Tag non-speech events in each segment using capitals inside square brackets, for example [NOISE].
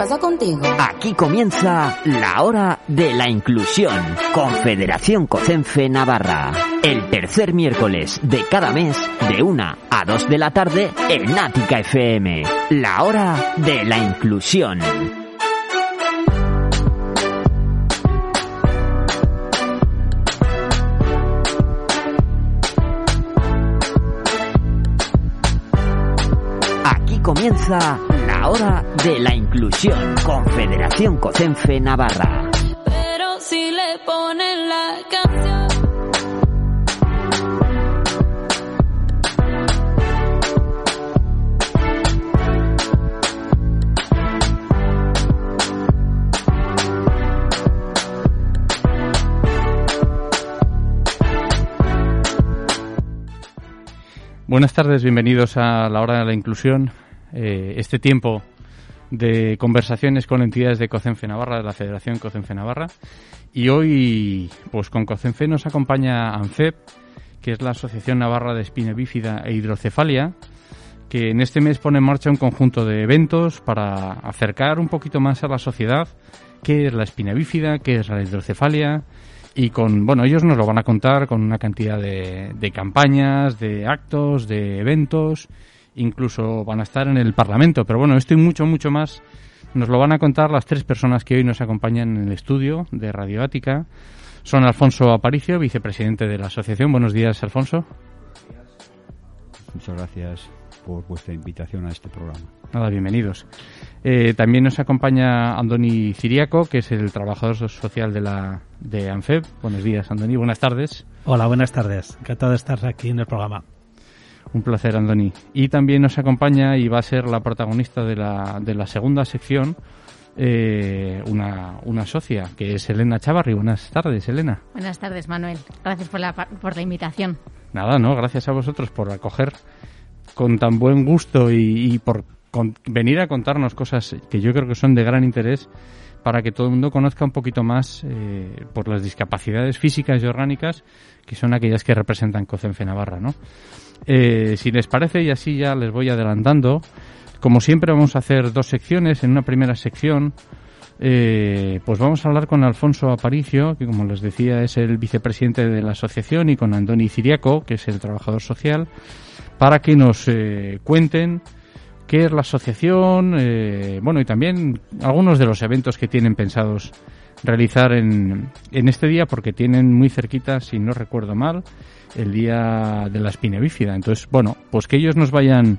¿Qué pasa contigo? Aquí comienza la hora de la inclusión. Confederación Cocenfe Navarra. El tercer miércoles de cada mes, de una a dos de la tarde, en Nática FM. La hora de la inclusión. Aquí comienza la hora de la inclusión. Confederación Cocenfe Navarra. Pero si le ponen la canción. Buenas tardes, bienvenidos a la hora de la inclusión. Eh, este tiempo de conversaciones con entidades de COCENFE Navarra, de la Federación COCENFE Navarra. Y hoy, pues con COCENFE nos acompaña ANCEP, que es la Asociación Navarra de Espina Bífida e Hidrocefalia, que en este mes pone en marcha un conjunto de eventos para acercar un poquito más a la sociedad qué es la espina bífida, qué es la hidrocefalia, y con, bueno, ellos nos lo van a contar con una cantidad de campañas, de actos, de eventos, incluso van a estar en el Parlamento. Pero bueno, esto y mucho, mucho más nos lo van a contar las tres personas que hoy nos acompañan en el estudio de Radio Ática. Son Alfonso Aparicio, vicepresidente de la asociación. Buenos días, Alfonso. Muchas gracias por vuestra invitación a este programa. Nada, bienvenidos. Eh, también nos acompaña Andoni Ciriaco, que es el trabajador social de la de ANFEB. Buenos días, Andoni. Buenas tardes. Hola, buenas tardes. Encantado de estar aquí en el programa. Un placer, Andoni. Y también nos acompaña y va a ser la protagonista de la, de la segunda sección, eh, una, una socia, que es Elena Chavarri. Buenas tardes, Elena. Buenas tardes, Manuel. Gracias por la, por la invitación. Nada, no, gracias a vosotros por acoger con tan buen gusto y, y por con, venir a contarnos cosas que yo creo que son de gran interés para que todo el mundo conozca un poquito más eh, por las discapacidades físicas y orgánicas que son aquellas que representan COCENFE Navarra, ¿no? Eh, si les parece, y así ya les voy adelantando, como siempre vamos a hacer dos secciones. En una primera sección, eh, pues vamos a hablar con Alfonso Aparicio, que como les decía es el vicepresidente de la asociación, y con Andoni Ciriaco, que es el trabajador social, para que nos eh, cuenten qué es la asociación, bueno, y también algunos de los eventos que tienen pensados realizar en, en este día, porque tienen muy cerquita, si no recuerdo mal, el día de la espina bífida. Entonces, bueno, pues que ellos nos vayan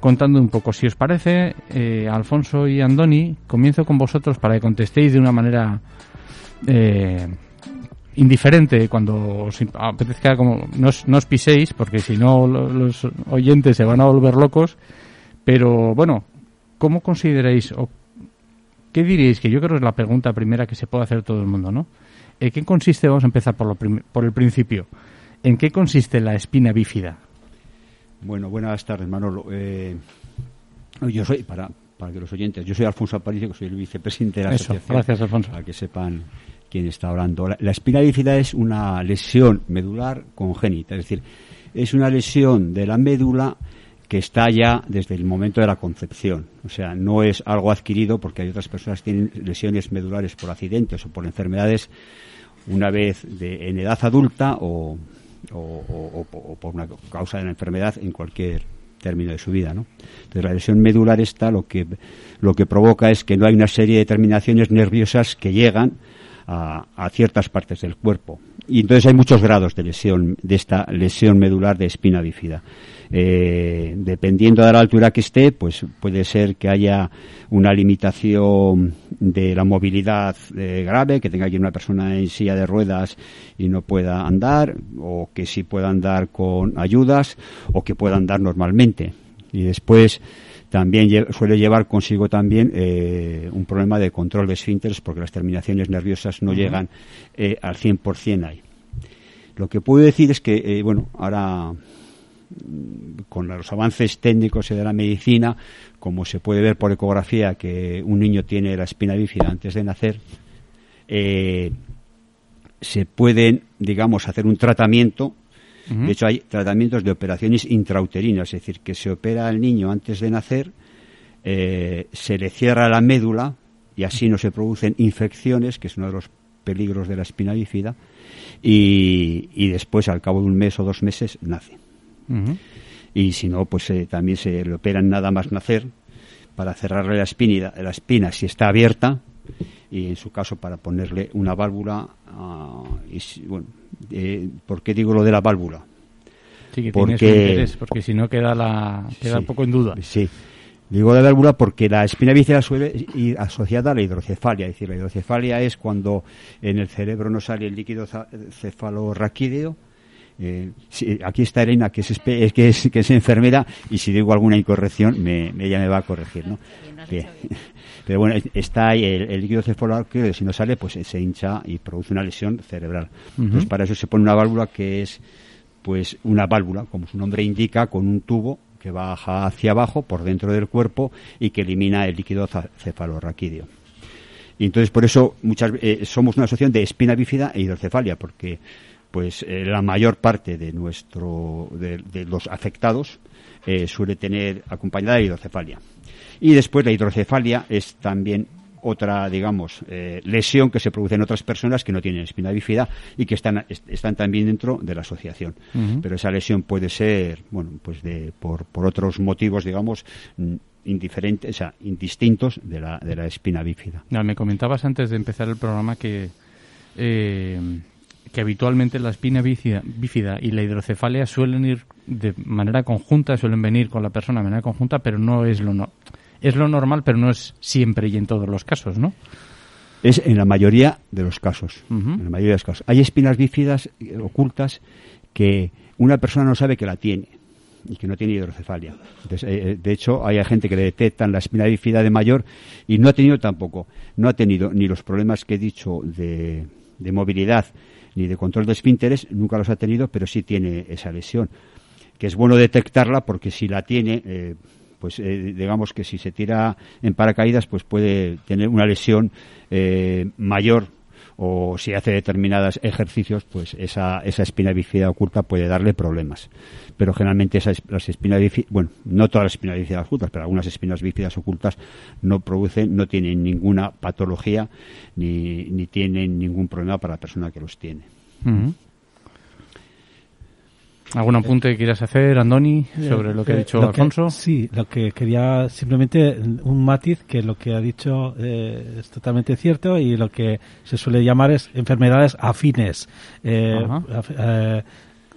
contando un poco. Si os parece, eh, Alfonso y Andoni, comienzo con vosotros para que contestéis de una manera eh, indiferente cuando os apetezca, como no os, no os piséis, porque si no lo- los oyentes se van a volver locos. Pero bueno, ¿cómo consideráis o qué diríais? Que yo creo que es la pregunta primera que se puede hacer todo el mundo, ¿no? ¿En qué consiste? Vamos a empezar por, lo por el principio. ¿En qué consiste la espina bífida? Bueno, buenas tardes, Manolo. Eh, yo soy, para, para que los oyentes, yo soy Alfonso Aparicio, que soy el vicepresidente de la Eso, asociación. gracias, Alfonso. Para que sepan quién está hablando. La, la espina bífida es una lesión medular congénita, es decir, es una lesión de la médula que está ya desde el momento de la concepción. O sea, no es algo adquirido porque hay otras personas que tienen lesiones medulares por accidentes o por enfermedades una vez de, en edad adulta o, o- por una causa de la enfermedad en cualquier término de su vida, ¿no? Entonces la lesión medular esta lo que lo que provoca es que no hay una serie de terminaciones nerviosas que llegan a, a ciertas partes del cuerpo y entonces hay muchos grados de lesión de esta lesión medular de espina bífida. Eh, dependiendo de la altura que esté, pues puede ser que haya una limitación de la movilidad eh, grave, que tenga que ir una persona en silla de ruedas y no pueda andar, o que sí pueda andar con ayudas, o que pueda andar normalmente. Y después también lle- suele llevar consigo también eh, un problema de control de esfínteres, porque las terminaciones nerviosas no llegan eh, al 100% ahí. Lo que puedo decir es que, bueno, ahora con los avances técnicos y de la medicina, como se puede ver por ecografía que un niño tiene la espina bífida antes de nacer, eh, se pueden, digamos, hacer un tratamiento. De hecho, hay tratamientos de operaciones intrauterinas, es decir, que se opera al niño antes de nacer, eh, se le cierra la médula y así no se producen infecciones, que es uno de los peligros de la espina bífida, y, después, al cabo de un mes o dos meses, nace. Y si no, pues eh, también se le operan nada más nacer para cerrarle la espina, la espina si está abierta y en su caso para ponerle una válvula. Y, bueno, eh, ¿Por qué digo lo de la válvula? Sí, que porque, interés, porque si no queda, la, queda un poco en duda. Sí. Digo la válvula porque la espina bífida suele ir asociada a la hidrocefalia. Es decir, la hidrocefalia es cuando en el cerebro no sale el líquido cefalorraquídeo. Eh, aquí está Elena, que es, que, es, que es enfermera, y si digo alguna incorrección, me, ella me va a corregir, ¿no? [LAUGHS] Pero bueno, está ahí el, líquido cefalorraquídeo, si no sale, pues se hincha y produce una lesión cerebral. Entonces, para eso se pone una válvula que es, pues, una válvula, como su nombre indica, con un tubo que baja hacia abajo por dentro del cuerpo y que elimina el líquido cefalorraquídeo. Y entonces por eso muchas eh, somos una asociación de espina bífida e hidrocefalia, porque pues eh, la mayor parte de nuestro de, los afectados eh, suele tener acompañada de hidrocefalia. Y después la hidrocefalia es también otra, digamos, eh, lesión que se produce en otras personas que no tienen espina bífida y que están, están también dentro de la asociación. Pero esa lesión puede ser, bueno, pues de, por, por otros motivos, digamos, mm, indiferentes, o sea, indistintos de la, de la espina bífida. me comentabas antes de empezar el programa que, eh, que habitualmente la espina bífida, bífida y la hidrocefalia suelen ir de manera conjunta, suelen venir con la persona de manera conjunta, pero no es lo no es lo normal, pero no es siempre y en todos los casos, ¿no? Es en la mayoría de los casos. En la mayoría de los casos. Hay espinas bífidas eh, ocultas que una persona no sabe que la tiene y que no tiene hidrocefalia. Eh, eh, de hecho, hay gente que le detectan la espina bífida de mayor y no ha tenido tampoco, no ha tenido ni los problemas que he dicho de, movilidad ni de control de esfínteres, nunca los ha tenido, pero sí tiene esa lesión. Que es bueno detectarla porque si la tiene, pues eh, digamos que si se tira en paracaídas, pues puede tener una lesión eh, mayor o si hace determinados ejercicios, pues esa, esa espina bífida oculta puede darle problemas. Pero generalmente esas, las espinas bífidas, bueno, no todas las espinas bífidas ocultas, pero algunas espinas bífidas ocultas no producen, no tienen ninguna patología ni, ni tienen ningún problema para la persona que los tiene. ¿Algún apunte que quieras hacer, Andoni, sobre lo que ha eh, dicho Alfonso? sí, lo que quería simplemente un matiz que lo que ha dicho eh, es totalmente cierto y lo que se suele llamar es enfermedades afines. Eh,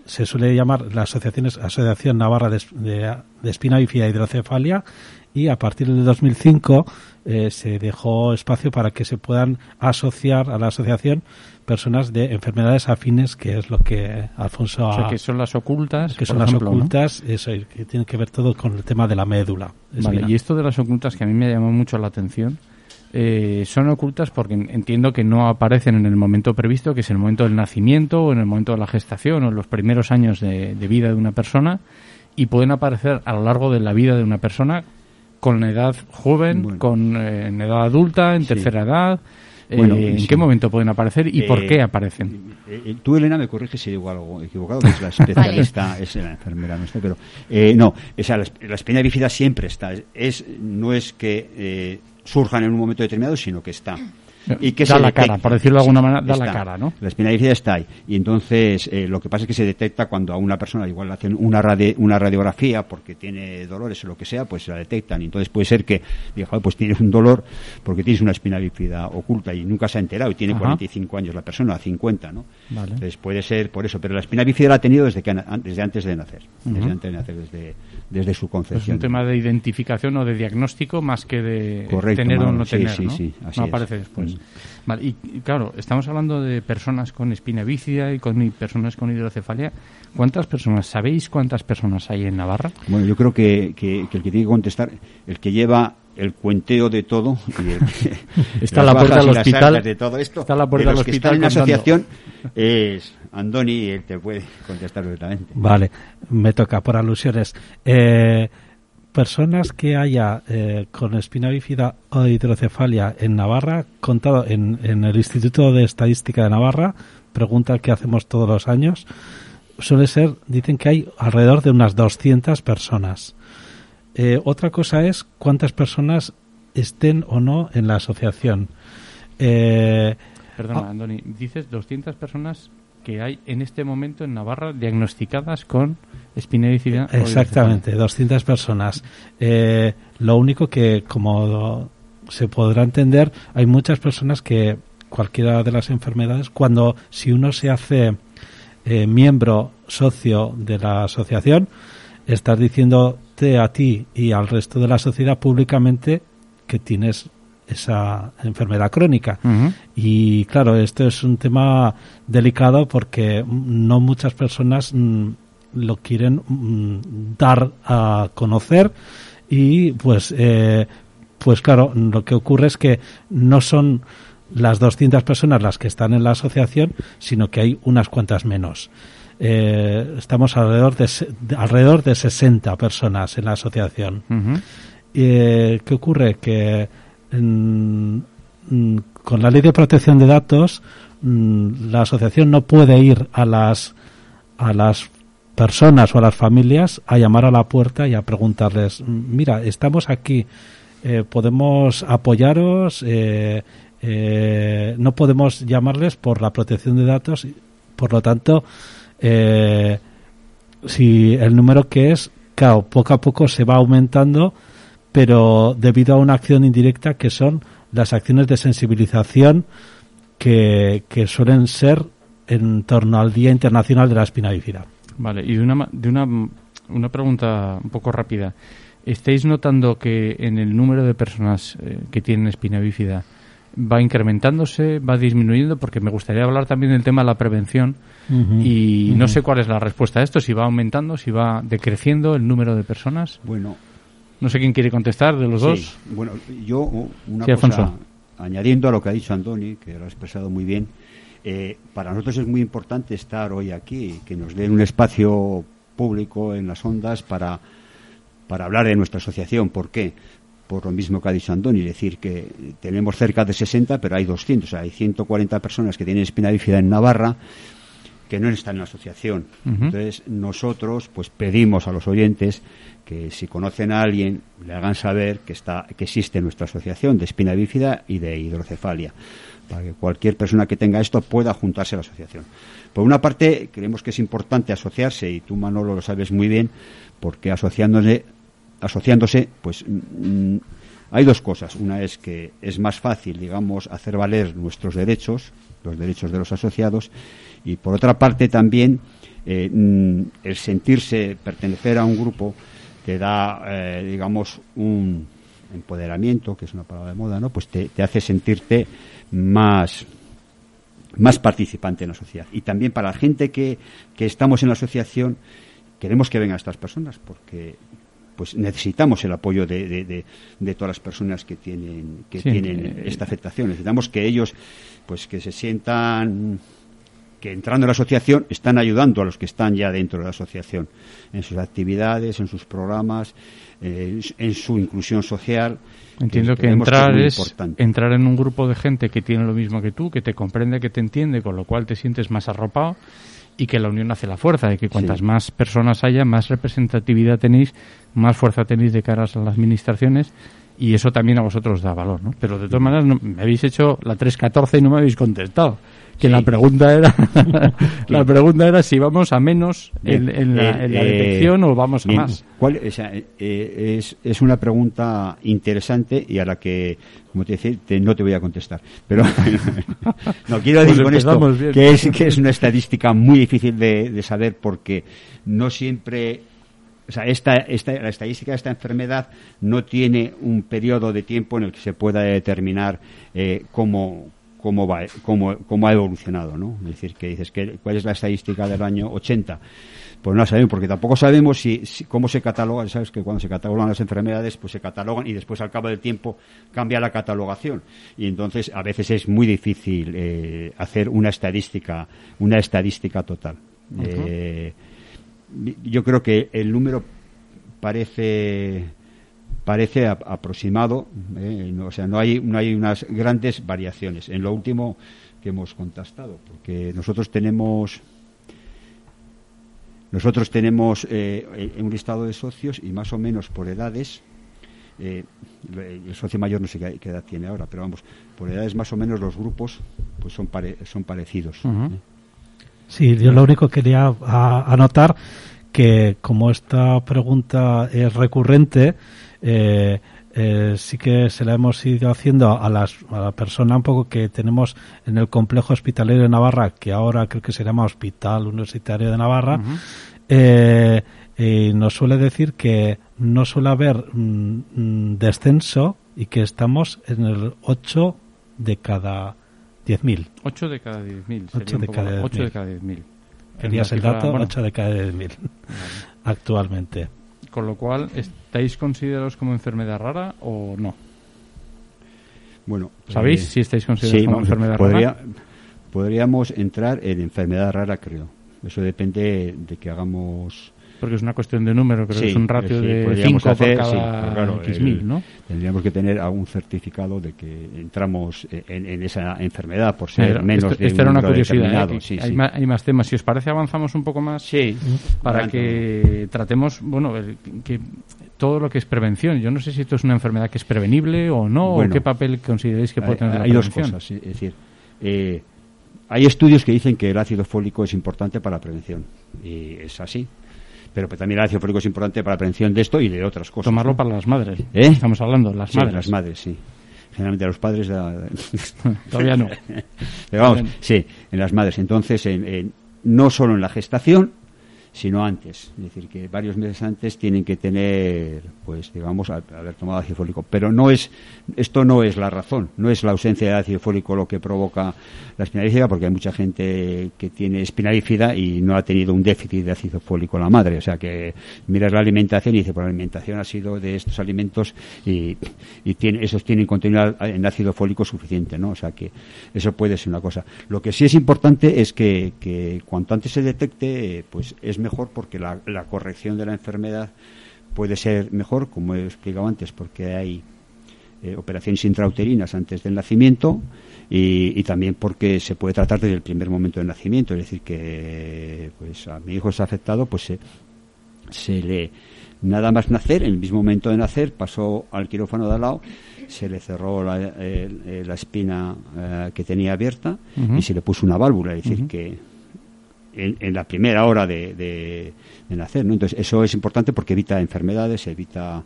se suele llamar la asociación Asociación Navarra de, de, Espina Bífida Hidrocefalia y a partir del 2005 se dejó espacio para que se puedan asociar a la asociación personas de enfermedades afines, que es lo que Alfonso ha... O sea, que son las ocultas. Que son las ocultas, eso, que tiene que ver todo con el tema de la médula. Vale, y esto de las ocultas que a mí me llamó mucho la atención, eh, son ocultas porque entiendo que no aparecen en el momento previsto, que es el momento del nacimiento o en el momento de la gestación o en los primeros años de, vida de una persona y pueden aparecer a lo largo de la vida de una persona con edad joven, con eh, en edad adulta, en tercera edad. Eh, ¿En qué momento pueden aparecer y por qué eh, aparecen? Eh, tú, Elena, me corriges si digo algo equivocado, que es la especialista, [LAUGHS] es la enfermera nuestra, pero no, esa, la, la espina bífida siempre está. Es, no es que surjan en un momento determinado, sino que está y que da la cara, por decirlo de alguna manera, da la cara, ¿no? La espina bífida está ahí. Y entonces eh, lo que pasa es que se detecta cuando a una persona igual le hacen una, una radiografía porque tiene dolores o lo que sea, pues se la detectan. Y entonces puede ser que diga, pues tienes un dolor porque tienes una espina bífida oculta y nunca se ha enterado y tiene 45 años la persona, 50, ¿no? Entonces puede ser por eso. Pero la espina bífida la ha tenido desde, que, desde antes de nacer. Desde antes de nacer, desde, desde su concepción. Es un tema de identificación o de diagnóstico más que de tener o no tener, sí, Sí, así no aparece después. Vale, y, claro, estamos hablando de personas con espina bífida y con personas con hidrocefalia. ¿Cuántas personas, sabéis cuántas personas hay en Navarra? Bueno, yo creo que, el que tiene que contestar, el que lleva el cuenteo de todo y [LAUGHS] está la puerta del hospital de todo esto está la puerta de los que están en la asociación es Andoni y él te puede contestar directamente vale me toca por alusiones eh, personas que haya eh, con espina bífida o hidrocefalia en Navarra contado en, en el Instituto de Estadística de Navarra pregunta que hacemos todos los años suele ser dicen que hay alrededor de unas 200 personas eh, otra cosa es cuántas personas estén o no en la asociación. Eh, Perdona, ah, Andoni, dices 200 personas que hay en este momento en Navarra diagnosticadas con espinelicidad. Exactamente, 200 personas. Eh, lo único que, como se podrá entender, hay muchas personas que cualquiera de las enfermedades, cuando si uno se hace eh, miembro socio de la asociación, estás diciendo a ti y al resto de la sociedad públicamente que tienes esa enfermedad crónica. Y claro, esto es un tema delicado porque no muchas personas mm, lo quieren mm, dar a conocer y pues eh, pues claro, lo que ocurre es que no son las 200 personas las que están en la asociación, sino que hay unas cuantas menos. Eh, estamos alrededor de, alrededor de 60 personas en la asociación. Eh, ¿Qué ocurre? Que mm, con la ley de protección de datos, mm, la asociación no puede ir a las, a las personas o a las familias a llamar a la puerta y a preguntarles, mira, estamos aquí, eh, podemos apoyaros, no podemos llamarles por la protección de datos, por lo tanto, eh, si el número que es, claro, poco a poco se va aumentando, pero debido a una acción indirecta que son las acciones de sensibilización que, que suelen ser en torno al Día Internacional de la Espina Bífida. Vale, y de una, de una, una pregunta un poco rápida. ¿Estáis notando que en el número de personas eh, que tienen espina bífida va incrementándose, va disminuyendo, porque me gustaría hablar también del tema de la prevención y no sé cuál es la respuesta a esto, si va aumentando, si va decreciendo el número de personas. Bueno, no sé quién quiere contestar de los dos. Bueno, yo una cosa, añadiendo a lo que ha dicho Andoni, que lo ha expresado muy bien, eh, para nosotros es muy importante estar hoy aquí, que nos den un espacio público en las ondas para, para hablar de nuestra asociación. ¿Por qué? por lo mismo que ha dicho Andoni, decir que tenemos cerca de 60, pero hay 200, o sea, hay 140 personas que tienen espina bífida en Navarra que no están en la asociación. Entonces, nosotros pues pedimos a los oyentes que si conocen a alguien le hagan saber que está que existe nuestra asociación de espina bífida y de hidrocefalia para que cualquier persona que tenga esto pueda juntarse a la asociación. Por una parte, creemos que es importante asociarse y tú Manolo lo sabes muy bien porque asociándose asociándose, pues mm, hay dos cosas. Una es que es más fácil, digamos, hacer valer nuestros derechos, los derechos de los asociados, y por otra parte también eh, mm, el sentirse pertenecer a un grupo te da, eh, digamos, un empoderamiento, que es una palabra de moda, ¿no? Pues te, te hace sentirte más más participante en la sociedad. Y también para la gente que, que estamos en la asociación, queremos que vengan estas personas, porque pues necesitamos el apoyo de, de, todas las personas que tienen que tienen esta afectación. Necesitamos que ellos pues que se sientan que entrando en la asociación están ayudando a los que están ya dentro de la asociación en sus actividades en sus programas eh, en su inclusión social Entiendo que, entrar es entrar en un grupo de gente que tiene lo mismo que tú, que te comprende, que te entiende, con lo cual te sientes más arropado y que la unión hace la fuerza, y que cuantas más personas haya, más representatividad tenéis, más fuerza tenéis de cara a las administraciones y eso también a vosotros da valor, ¿no? Pero de todas maneras me habéis hecho la 314 y no me habéis contestado. Que la pregunta era [LAUGHS] la pregunta era si vamos a menos en, la, eh, detección o vamos a más. ¿cuál, eh, es, es una pregunta interesante y a la que, como te decía, no te voy a contestar. Pero [LAUGHS] no quiero decir pues con esto que es, que es una estadística muy difícil de, de saber porque no siempre o sea, esta, esta, la estadística de esta enfermedad no tiene un periodo de tiempo en el que se pueda determinar eh, cómo, cómo va cómo, cómo ha evolucionado no es decir que dices que cuál es la estadística del año 80 pues no sabemos porque tampoco sabemos si, cómo se catalogan sabes que cuando se catalogan las enfermedades pues se catalogan y después al cabo del tiempo cambia la catalogación. Y entonces a veces es muy difícil eh, hacer una estadística una estadística total. Eh, yo creo que el número parece parece aproximado, eh, o sea, no hay, no hay unas grandes variaciones. En lo último que hemos contestado, porque nosotros tenemos nosotros tenemos eh, un listado de socios y más o menos por edades, eh, el socio mayor no sé qué, edad tiene ahora, pero vamos, por edades más o menos los grupos pues son, son parecidos. Sí, yo lo único que quería anotar que como esta pregunta es recurrente, eh, eh, sí que se la hemos ido haciendo a, las, a la persona un poco que tenemos en el complejo hospitalario de Navarra, que ahora creo que se llama Hospital Universitario de Navarra, eh, y nos suele decir que no suele haber mm, mm, descenso y que estamos en el 8 de cada 10.000. 8 de cada 10.000. 8 de cada 10.000. 8 de cada 10.000. Querías el dato, 8 de cada 10.000 actualmente. Con lo cual, ¿estáis considerados como enfermedad rara o no? Bueno, ¿sabéis eh, si estáis considerados como enfermedad rara? Podríamos entrar en enfermedad rara, creo. Eso depende de que hagamos porque es una cuestión de número, creo que es un ratio de 5 por cada X mil, ¿no? Tendríamos que tener algún certificado de que entramos en, esa enfermedad por ser menos esto, de Esta era una curiosidad. ¿eh? hay, más, hay, más, temas. Si os parece, avanzamos un poco más sí. para que tratemos, bueno, que todo lo que es prevención. Yo no sé si esto es una enfermedad que es prevenible o no, o qué papel consideráis que puede tener hay, dos cosas, es decir, eh, hay estudios que dicen que el ácido fólico es importante para la prevención y es así pero también el ácido fólico es importante para la prevención de esto y de otras cosas. Tomarlo para las madres. ¿Eh? Estamos hablando, las madres. las madres, sí. Generalmente a los padres. [LAUGHS] Todavía no. [LAUGHS] Pero vamos, sí, en las madres. Entonces, no solo en la gestación, sino antes. Es decir, que varios meses antes tienen que tener, pues, digamos, haber tomado ácido fólico. Pero no es, esto no es la razón, no es la ausencia de ácido fólico lo que provoca la espinalífida, porque hay mucha gente que tiene espinalífida y no ha tenido un déficit de ácido fólico la madre. O sea, que miras la alimentación y dice, pues la alimentación ha sido de estos alimentos y, y tiene, esos tienen contenido en ácido fólico suficiente, ¿no? O sea, que eso puede ser una cosa. Lo que sí es importante es que, que cuanto antes se detecte, pues es mejor porque la, corrección de la enfermedad puede ser mejor, como he explicado antes, porque hay eh, operaciones intrauterinas antes del nacimiento y, también porque se puede tratar desde el primer momento del nacimiento. Es decir, que pues a mi hijo se ha afectado, pues se, se le nada más nacer, en el mismo momento de nacer, pasó al quirófano de al lado, se le cerró la, eh, la espina eh, que tenía abierta y se le puso una válvula. Es decir, que en, la primera hora de, de, nacer, ¿no? Entonces eso es importante porque evita enfermedades, evita,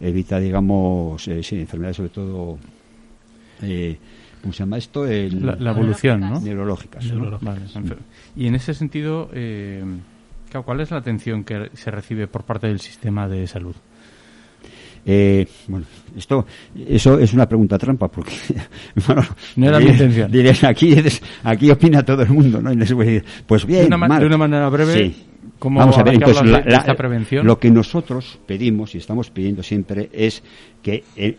evita digamos, eh, sí, enfermedades sobre todo, eh, ¿cómo se llama esto? la, evolución, ¿no? Neurológicas. Y en ese sentido, eh, ¿cuál es la atención que se recibe por parte del sistema de salud? Eh, bueno, esto, eso es una pregunta trampa porque [LAUGHS] no era mi intención. aquí, [LAUGHS] aquí opina todo el mundo, ¿no? pues bien, de una, manera breve. ¿Cómo Vamos a ver, entonces, esta prevención? lo que nosotros pedimos y estamos pidiendo siempre es que, eh,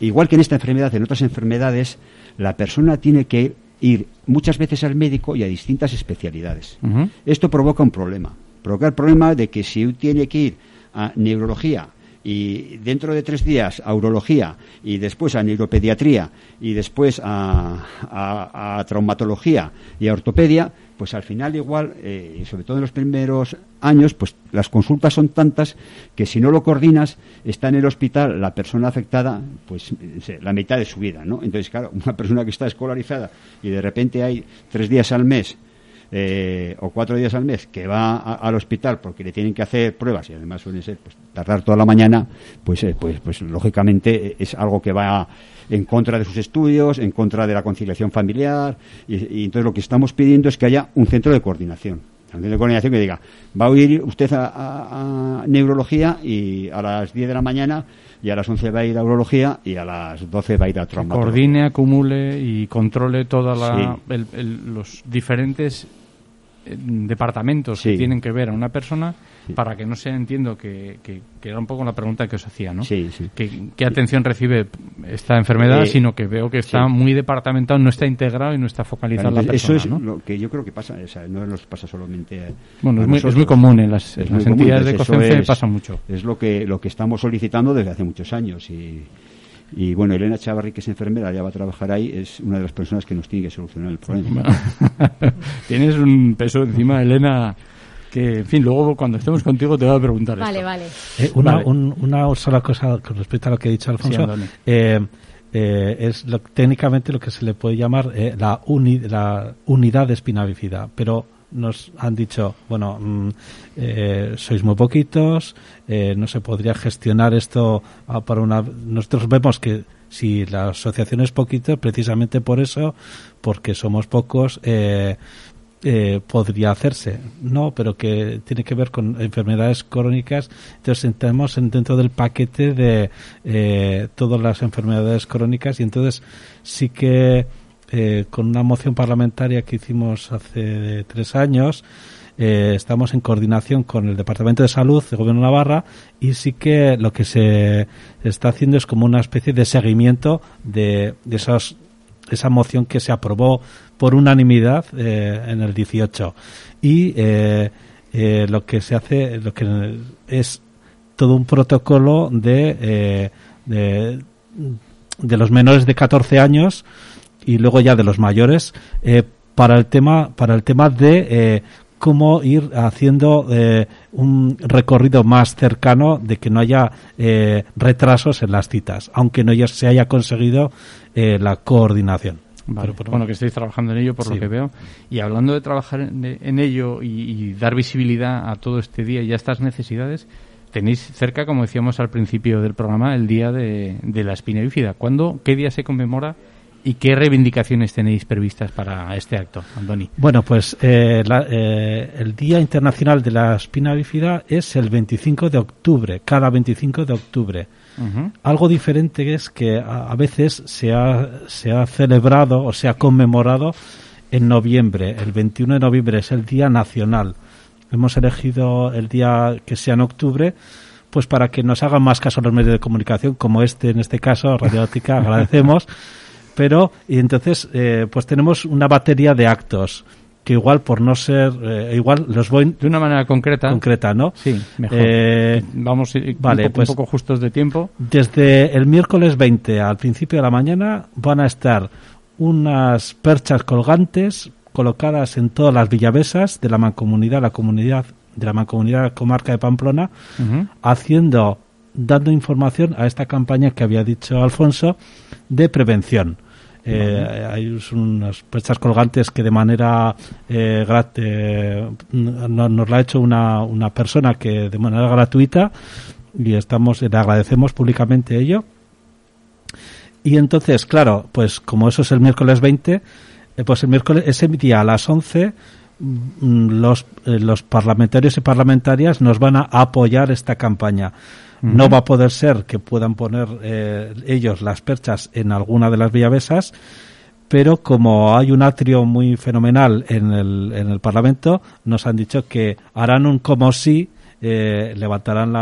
igual que en esta enfermedad, en otras enfermedades, la persona tiene que ir muchas veces al médico y a distintas especialidades. Esto provoca un problema. Provoca el problema de que si tiene que ir a neurología, y dentro de tres días a urología y después a neuropediatría y después a, traumatología y a ortopedia, pues al final igual, eh, sobre todo en los primeros años, pues las consultas son tantas que si no lo coordinas, está en el hospital la persona afectada, pues la mitad de su vida, ¿no? Entonces, claro, [LAUGHS] una persona que está escolarizada y de repente hay tres días al mes eh, o cuatro días al mes que va al hospital porque le tienen que hacer pruebas y además suelen ser pues, tardar toda la mañana, pues, eh, pues, pues lógicamente es algo que va en contra de sus estudios, en contra de la conciliación familiar y, entonces lo que estamos pidiendo es que haya un centro de coordinación. de coordinación que diga, va a ir usted a, neurología y a las 10 de la mañana y a las 11 va a ir a urología y a las 12 va a ir a traumatología. Coordine, acumule y controle todos los diferentes departamentos que tienen que ver a una persona para que no se entiendo que, que, era un poco la pregunta que os hacía, ¿no? Sí, sí. ¿Qué, atención recibe esta enfermedad? Eh, sino que veo que está muy departamentado, no está integrado y no está focalizado la persona. Eso es lo que yo creo que pasa, o sea, no nos pasa solamente. Bueno, es muy, es muy, común en las, entidades de COCENFE, pasa mucho. Es lo que, lo que estamos solicitando desde hace muchos años y. Y bueno, Elena Chavarri, que es enfermera, ya va a trabajar ahí, es una de las personas que nos tiene que solucionar el problema. [LAUGHS] Tienes un peso encima, Elena, que, en fin, luego cuando estemos contigo te voy a preguntar Vale, vale. Eh, una, una sola cosa con respecto a lo que ha dicho Alfonso. Eh, eh, es técnicamente lo que se le puede llamar la, la unidad de espina bífida, pero nos han dicho, bueno, mm, sois muy poquitos, no se podría gestionar esto ah, para una... Nosotros vemos que si la asociación es poquito, precisamente por eso, porque somos pocos, eh, eh, podría hacerse. No, pero que tiene que ver con enfermedades crónicas. Entonces entramos dentro del paquete de eh, todas las enfermedades crónicas y entonces sí que eh, con una moción parlamentaria que hicimos hace tres años, estamos en coordinación con el Departamento de Salud del Gobierno de Navarra y sí que lo que se está haciendo es como una especie de seguimiento de, de esos esa moción que se aprobó por unanimidad eh, en el 18 y eh, eh, lo que se hace lo que es todo un protocolo de, de, de los menores de 14 años y luego ya de los mayores para el tema para el tema de cómo ir haciendo un recorrido más cercano de que no haya retrasos en las citas, aunque no ya se haya conseguido la coordinación. Vale, bueno, que estáis trabajando en ello por lo que veo. Y hablando de trabajar en, ello y, dar visibilidad a todo este día y a estas necesidades, tenéis cerca, como decíamos al principio del programa, el día de, la espina bífida. ¿Cuándo, qué día se conmemora y qué reivindicaciones tenéis previstas para este acto, Andoni? Bueno, pues eh, eh, el Día Internacional de la Espina Bífida es el 25 de octubre, cada 25 de octubre. Algo diferente es que a, veces se ha, se ha celebrado o se ha conmemorado en noviembre. El 21 de noviembre es el Día Nacional. Hemos elegido el día que sea en octubre pues para que nos hagan más caso los medios de comunicación, como este en este caso, Radiótica, [LAUGHS] agradecemos. Pero, y entonces, eh, pues tenemos una batería de actos que igual por no ser eh, igual los voy de una manera concreta. concreta no sí mejor. Eh, vamos vale, un, pues, poco justos de tiempo. desde el miércoles 20 al principio de la mañana van a estar unas perchas colgantes colocadas en todas las villavesas de la mancomunidad la comunidad de la mancomunidad comarca de Pamplona haciendo dando información a esta campaña que había dicho Alfonso de prevención eh, hay unas perchas colgantes que de manera eh, eh nos, la ha hecho una, una persona que de manera gratuita y estamos le agradecemos públicamente ello. Y entonces, claro, pues como eso es el miércoles 20, eh, pues el miércoles, ese día a las 11 mm, los, los parlamentarios y parlamentarias nos van a apoyar esta campaña. No va a poder ser que puedan poner eh, ellos las perchas en alguna de las villavesas, pero como hay un atrio muy fenomenal en el, en el Parlamento, nos han dicho que harán un como si eh, levantarán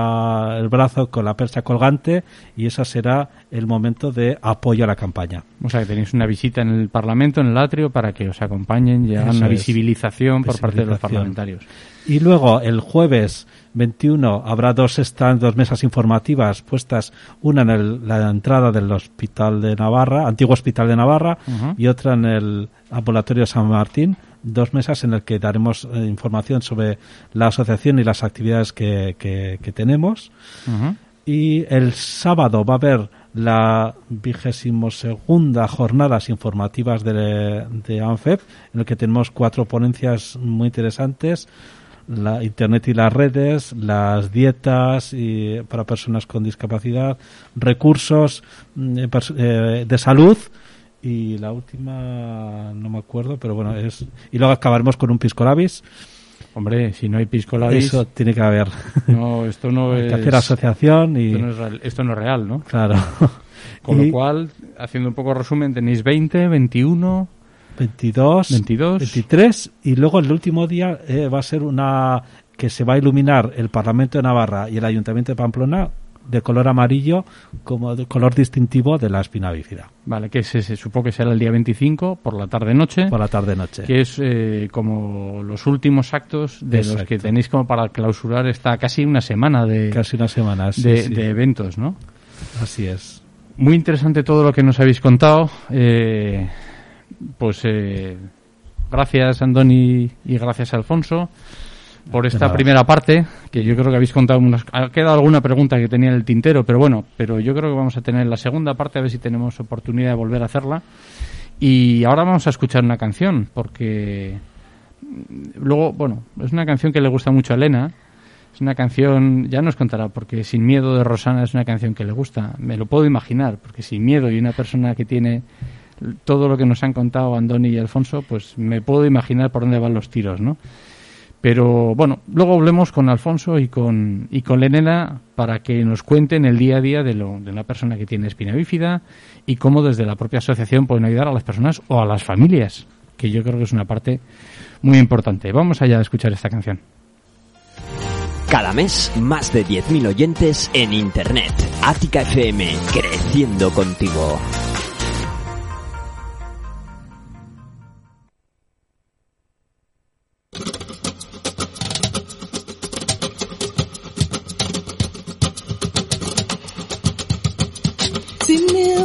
el brazo con la percha colgante y ese será el momento de apoyo a la campaña. O sea, que tenéis una visita en el Parlamento, en el atrio, para que os acompañen y hagan una visibilización, por parte de los parlamentarios. Y luego, el jueves 21, habrá dos stands, dos mesas informativas puestas, una en la entrada del Hospital de Navarra, antiguo Hospital de Navarra, y otra en el Ambulatorio San Martín, dos mesas en las que daremos eh, información sobre la asociación y las actividades que, que, tenemos. Y el sábado va a haber la vigésimo segunda jornadas informativas de, de ANFEP, en el que tenemos cuatro ponencias muy interesantes la internet y las redes, las dietas y, para personas con discapacidad, recursos mm, eh, de salud y la última no me acuerdo, pero bueno, es y luego acabaremos con un pisco labis Hombre, si no hay pisco labis... Eso tiene que haber. [LAUGHS] No, esto no Hay es... que hacer asociación y... Esto no es, real, esto no es real, ¿no? Claro. [LAUGHS] Con Y lo cual, haciendo un poco resumen, tenéis 20, 21... 22, 22. 23 y luego el último día eh, va a ser una que se va a iluminar el Parlamento de Navarra y el Ayuntamiento de Pamplona de color amarillo como de color distintivo de la espina bífida Vale, que se, se supo que será el día 25 por la tarde-noche. por la tarde-noche. que es eh, como los últimos actos de los que tenéis como para clausurar esta casi una semana de, Casi una semana. sí, de, sí. de eventos, ¿no? Así es. Muy interesante todo lo que nos habéis contado. Eh, pues eh, gracias Andoni y gracias Alfonso por esta primera parte, que yo creo que habéis contado unas... Ha quedado alguna pregunta que tenía en el tintero, pero bueno, pero yo creo que vamos a tener la segunda parte, a ver si tenemos oportunidad de volver a hacerla. Y ahora vamos a escuchar una canción, porque mm, luego, bueno, es una canción que le gusta mucho a Elena. Es una canción, ya nos contará, porque Sin Miedo de Rosana es una canción que le gusta. Me lo puedo imaginar, porque Sin Miedo y una persona que tiene todo lo que nos han contado Andoni y Alfonso, pues me puedo imaginar por dónde van los tiros, ¿no? Pero bueno, luego hablemos con Alfonso y con, y con para que nos cuenten el día a día de, lo, de una persona que tiene espina bífida y cómo desde la propia asociación pueden ayudar a las personas o a las familias, que yo creo que es una parte muy importante. Vamos allá a escuchar esta canción. Cada mes, más de 10.000 oyentes en Internet. Ática FM, creciendo contigo.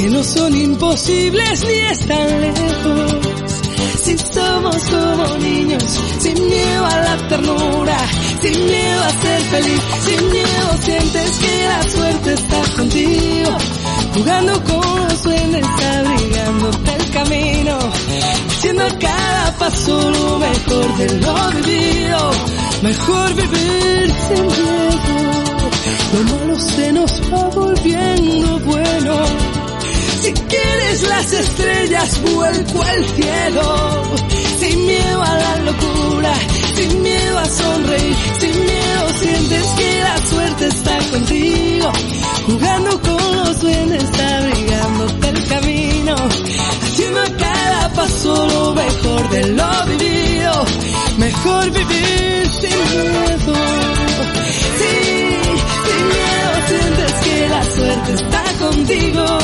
que no son imposibles ni están lejos. Si somos como niños, sin miedo a la ternura, sin miedo a ser feliz, sin miedo sientes que la suerte está contigo, jugando con los duendes, abrigándote el camino, haciendo cada paso lo mejor de lo vivido, mejor vivir sin miedo. Lo malo se nos va volviendo bueno. Si quieres las estrellas, vuelco al cielo. Sin miedo a la locura, sin miedo a sonreír, sin miedo sientes que la suerte está contigo. Jugando con los duendes, abrigándote el camino. Haciendo cada paso lo mejor de lo vivido. Mejor vivir sin miedo. Sí, sin miedo sientes que la suerte está contigo,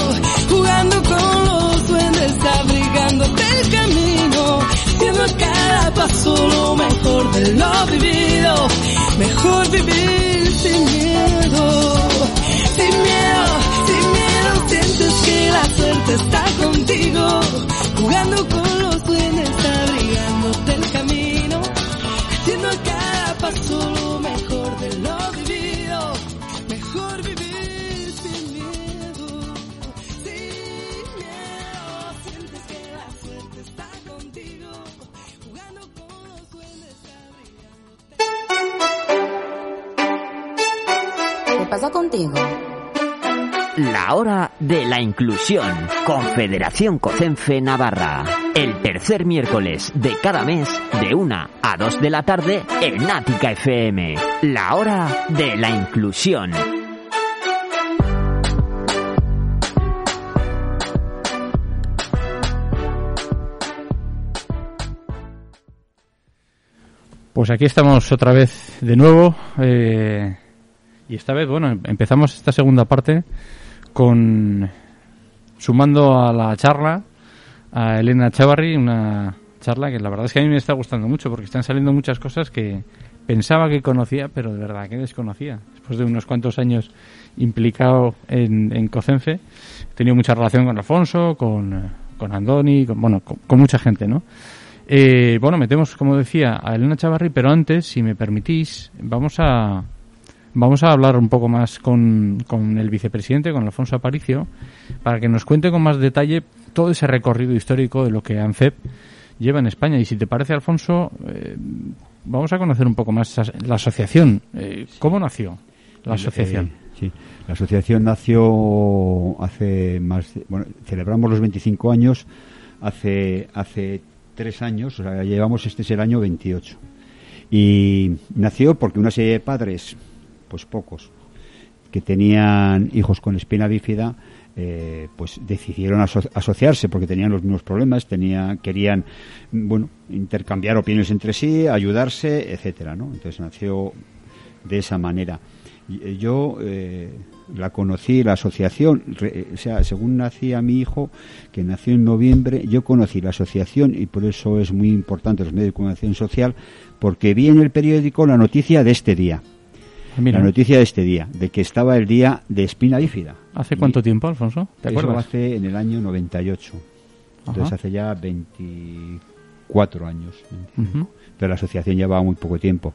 jugando con los duendes, abrigándote el camino, haciendo a cada paso lo mejor de lo vivido, mejor vivir sin miedo, sin miedo, sin miedo sientes que la suerte está contigo, jugando con los duendes, abrigándote el camino, haciendo a cada paso contigo. La hora de la inclusión. Confederación Cocenfe Navarra. El tercer miércoles de cada mes, de una a 2 de la tarde, en Ática FM. La hora de la inclusión. Pues aquí estamos otra vez de nuevo. Eh, y esta vez, bueno, empezamos esta segunda parte con sumando a la charla a Elena Chavarri, una charla que la verdad es que a mí me está gustando mucho porque están saliendo muchas cosas que pensaba que conocía, pero de verdad que desconocía. Después de unos cuantos años implicado en, en Cocenfe, he tenido mucha relación con Alfonso, con, con Andoni, con, bueno, con, mucha gente, ¿no? Eh, bueno, metemos, como decía, a Elena Chavarri, pero antes, si me permitís, vamos a, Vamos a hablar un poco más con, con el vicepresidente, con Alfonso Aparicio, para que nos cuente con más detalle todo ese recorrido histórico de lo que ANCEP lleva en España. Y si te parece, Alfonso, eh, vamos a conocer un poco más la asociación. Eh, ¿Cómo nació la asociación? Eh, sí, la asociación nació hace más. bueno, celebramos los 25 años hace, hace tres años, o sea, llevamos este es el año 28. Y nació porque una serie de padres pues pocos, que tenían hijos con espina bífida, eh, pues decidieron asociarse porque tenían los mismos problemas, tenía, querían, bueno, intercambiar opiniones entre sí, ayudarse, etcétera, ¿no? Entonces nació de esa manera. Eh, yo eh, la conocí, la asociación, o sea, según nacía mi hijo, que nació en noviembre, yo conocí la asociación y por eso es muy importante los medios de comunicación social, porque vi en el periódico la noticia de este día la noticia de este día, de que estaba el día de espina bífida. ¿Hace cuánto tiempo, Alfonso? ¿Te acuerdas? hace en el año 98. Entonces hace ya 24 años. Pero la asociación lleva muy poco tiempo.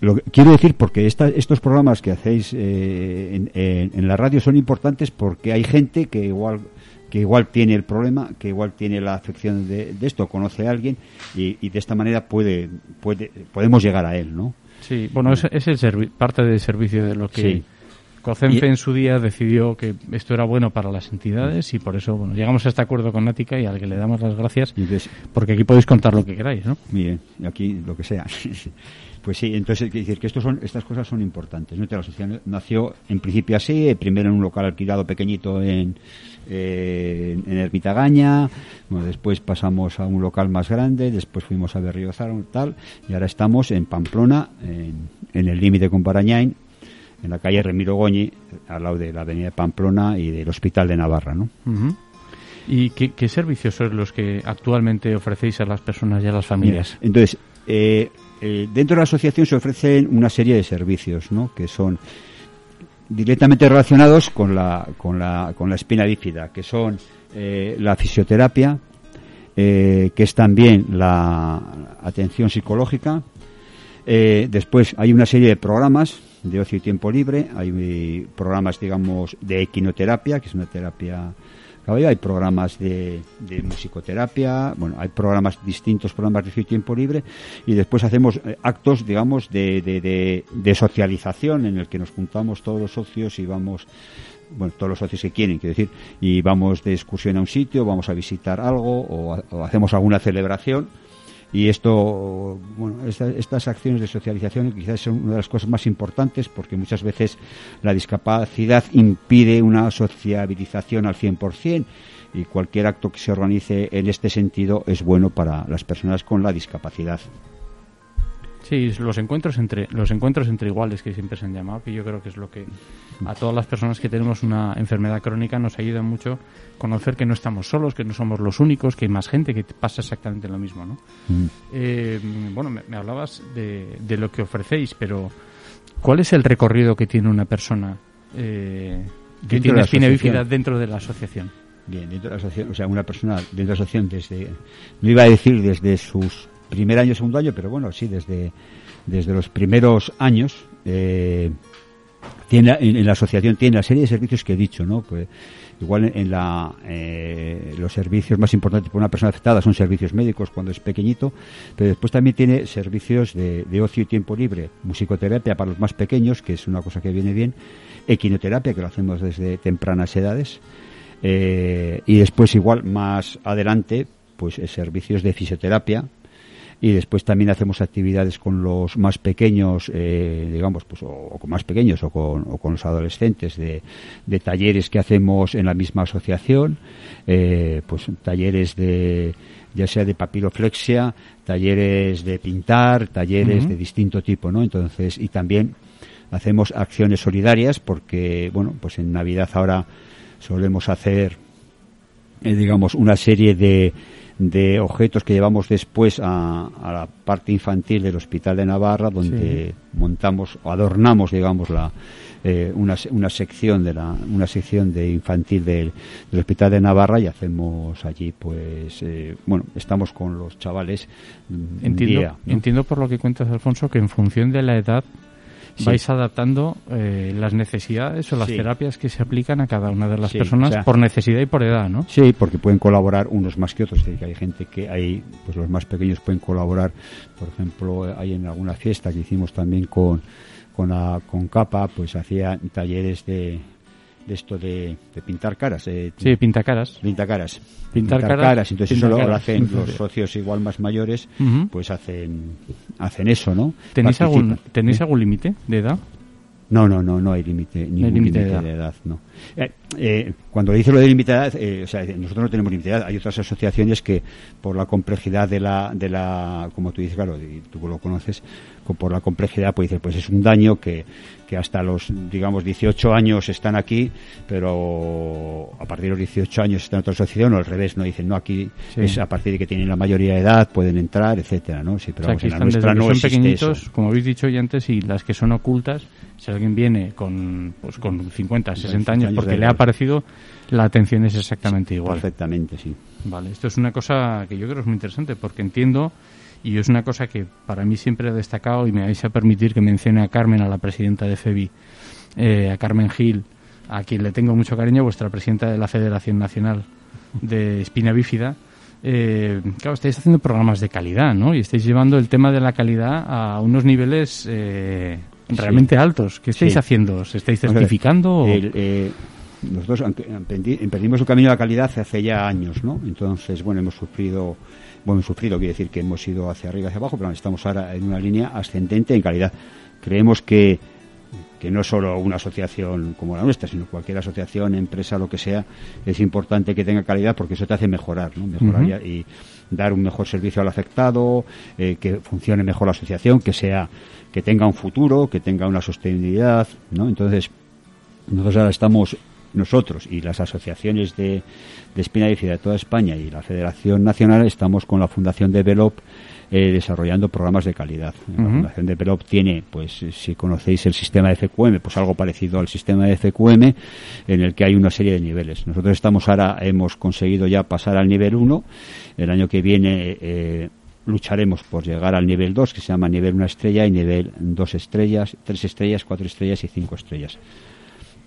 Lo quiero decir porque estos programas que hacéis eh, en, la radio son importantes porque hay gente que igual que igual tiene el problema, que igual tiene la afección de, esto, conoce a alguien y, y, de esta manera puede, puede podemos llegar a él, ¿no? Sí, bueno, es, es el parte del servicio de lo que COCENFE en su día decidió que esto era bueno para las entidades y por eso bueno llegamos a este acuerdo con Nática y al que le damos las gracias porque aquí podéis contar lo que queráis, ¿no? Bien, aquí lo que sea. [LAUGHS] Pues sí, entonces decir que estos son, estas cosas son importantes. La asociación nació en principio así, primero en un local alquilado pequeñito en, eh, en Ermitagaña, después pasamos a un local más grande, después fuimos a Berriozar, tal, y ahora estamos en Pamplona, en, el límite con Parañain, en la calle Remiro Goñi, al lado de la avenida de Pamplona y del Hospital de Navarra, ¿no? ¿Y qué, servicios son los que actualmente ofrecéis a las personas y a las familias? entonces, eh, eh, dentro de la asociación se ofrecen una serie de servicios. Que son directamente relacionados con la, con la, con la espina bífida, que son eh, la fisioterapia, eh, que es también la atención psicológica. después hay una serie de programas de ocio y tiempo libre, hay programas, digamos, de equinoterapia, que es una terapia hay programas de, musicoterapia, bueno, hay programas distintos, programas de tiempo libre, y después hacemos eh, actos, digamos, de, de, socialización en el que nos juntamos todos los socios y vamos bueno, todos los socios que quieren, quiero decir, y vamos de excursión a un sitio, vamos a visitar algo o hacemos alguna celebración y esto, bueno, estas acciones de socialización quizás son una de las cosas más importantes porque muchas veces la discapacidad impide una sociabilización al 100% y cualquier acto que se organice en este sentido es bueno para las personas con la discapacidad. Sí, los encuentros entre los encuentros entre iguales que siempre se han llamado, que yo creo que es lo que a todas las personas que tenemos una enfermedad crónica nos ayuda mucho conocer que no estamos solos, que no somos los únicos, que hay más gente que pasa exactamente lo mismo, ¿no? Mm. Eh, bueno, me, hablabas de, de, lo que ofrecéis, pero ¿cuál es el recorrido que tiene una persona eh, que tiene espina dentro de la asociación? Bien, dentro de la asociación, o sea, una persona dentro de la asociación desde, no iba a decir desde sus primer año, segundo año, pero bueno, sí, desde, desde los primeros años. Eh, tiene en, la asociación tiene la serie de servicios que he dicho, ¿no? Pues igual en, la eh, los servicios más importantes para una persona afectada son servicios médicos cuando es pequeñito, pero después también tiene servicios de, de ocio y tiempo libre, musicoterapia para los más pequeños, que es una cosa que viene bien, equinoterapia que lo hacemos desde tempranas edades. Eh, y después igual más adelante pues servicios de fisioterapia y después también hacemos actividades con los más pequeños, eh, digamos, pues o, con más pequeños o con, o con los adolescentes de, de, talleres que hacemos en la misma asociación, eh, pues talleres de ya sea de papiroflexia, talleres de pintar, talleres de distinto tipo, ¿no? Entonces, y también hacemos acciones solidarias porque, bueno, pues en Navidad ahora solemos hacer, eh, digamos, una serie de de objetos que llevamos después a, la parte infantil del Hospital de Navarra, donde montamos o adornamos, digamos, la, eh, una, una, sección de la, una sección de infantil del, Hospital de Navarra y hacemos allí, pues, eh, bueno, estamos con los chavales. Entiendo, entiendo por lo que cuentas, Alfonso, que en función de la edad vais adaptando eh, las necesidades o las terapias que se aplican a cada una de las personas por necesidad y por edad, ¿no? Sí, porque pueden colaborar unos más que otros. Es decir, que hay gente que hay, pues los más pequeños pueden colaborar. Por ejemplo, hay en alguna fiesta que hicimos también con con, la, con Capa, pues hacía talleres de de esto de, pintar caras. Eh, sí, pinta caras. Pinta caras. Pintar, caras. Entonces eso lo hacen [LAUGHS] los socios igual más mayores, pues hacen hacen eso, ¿no? ¿Tenéis algún tenéis algún límite de edad? No, no, no, no hay límite, ningún límite de, edad. no. Eh, eh, cuando dice lo de límite de edad, eh, o sea, nosotros no tenemos límite de edad. Hay otras asociaciones que, por la complejidad de la, de la, como tú dices, claro, y tú lo conoces, por la complejidad, pues dice, pues es un daño que, que hasta los, digamos, 18 años están aquí, pero a partir de los 18 años están en otra asociación, o al revés, no dicen, no, aquí es a partir de que tienen la mayoría de edad, pueden entrar, etcétera, ¿no? Sí, pero la nuestra no son pequeñitos, como habéis dicho ya antes, y las que son ocultas, si alguien viene con, pues, con 50, 60 años, porque le ha parecido, la atención es exactamente igual. Perfectamente, sí. Vale, esto es una cosa que yo creo es muy interesante, porque entiendo y es una cosa que para mí siempre he destacado y me vais a permitir que mencione a Carmen, a la presidenta de FEBI, eh, a Carmen Gil, a quien le tengo mucho cariño, vuestra presidenta de la Federación Nacional de Espina Bífida. Eh, claro, estáis haciendo programas de calidad, ¿no? Y estáis llevando el tema de la calidad a unos niveles eh, realmente altos. ¿Qué estáis haciendo? ¿Se estáis certificando? nosotros emprendimos el camino de la calidad hace ya años, ¿no? Entonces, bueno, hemos sufrido bueno, sufrido quiere decir que hemos ido hacia arriba y hacia abajo, pero estamos ahora en una línea ascendente en calidad. Creemos que, que no solo una asociación como la nuestra, sino cualquier asociación, empresa, lo que sea, es importante que tenga calidad porque eso te hace mejorar, ¿no? Mejorar y, dar un mejor servicio al afectado, eh, que funcione mejor la asociación, que sea, que tenga un futuro, que tenga una sostenibilidad, ¿no? Entonces, nosotros ahora estamos nosotros y las asociaciones de, de espina bífida de toda España y la Federación Nacional estamos con la Fundación Develop eh, desarrollando programas de calidad. La Fundación Develop tiene, pues si conocéis el sistema de FQM, pues algo parecido al sistema de FQM en el que hay una serie de niveles. Nosotros estamos ahora, hemos conseguido ya pasar al nivel 1. El año que viene eh, lucharemos por llegar al nivel 2, que se llama nivel 1 estrella, y nivel 2 estrellas, 3 estrellas, 4 estrellas y 5 estrellas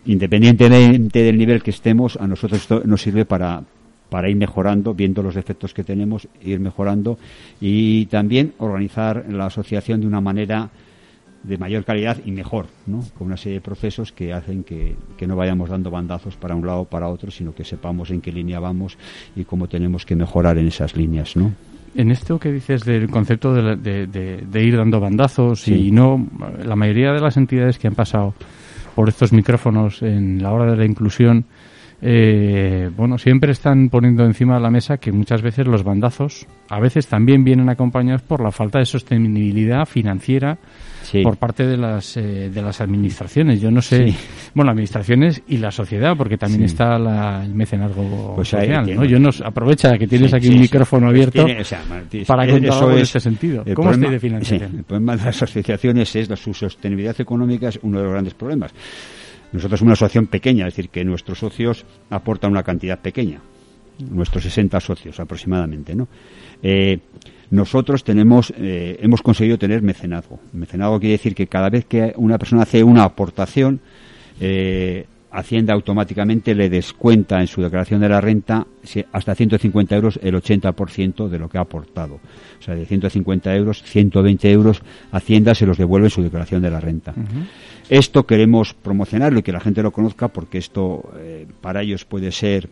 independientemente del nivel que estemos, a nosotros esto nos sirve para, para ir mejorando, viendo los defectos que tenemos, ir mejorando y también organizar la asociación de una manera de mayor calidad y mejor, ¿no? con una serie de procesos que hacen que, no vayamos dando bandazos para un lado o para otro, sino que sepamos en qué línea vamos y cómo tenemos que mejorar en esas líneas. ¿no? En esto que dices del concepto de, de, ir dando bandazos y no, la mayoría de las entidades que han pasado por estos micrófonos en la hora de la inclusión, eh, bueno, siempre están poniendo encima de la mesa que muchas veces los bandazos a veces también vienen acompañados por la falta de sostenibilidad financiera por parte de las eh, de las administraciones. Yo no sé, bueno, administraciones y la sociedad, porque también está el mecenazgo pues social. ¿no? Yo no aprovecha que tienes aquí un micrófono pues abierto para contar algo en ese sentido. ¿Cómo problema, de financiación? el problema de las asociaciones es la, su sostenibilidad económica es uno de los grandes problemas. Nosotros somos una asociación pequeña, es decir, que nuestros socios aportan una cantidad pequeña nuestros 60 socios aproximadamente, ¿no? Eh, nosotros tenemos, eh, hemos conseguido tener mecenazgo. Mecenazgo quiere decir que cada vez que una persona hace una aportación, eh, Hacienda automáticamente le descuenta en su declaración de la renta hasta 150 euros el 80% de lo que ha aportado. O sea, de 150 euros, 120 euros, Hacienda se los devuelve en su declaración de la renta. Esto queremos promocionarlo y que la gente lo conozca porque esto eh, para ellos puede ser,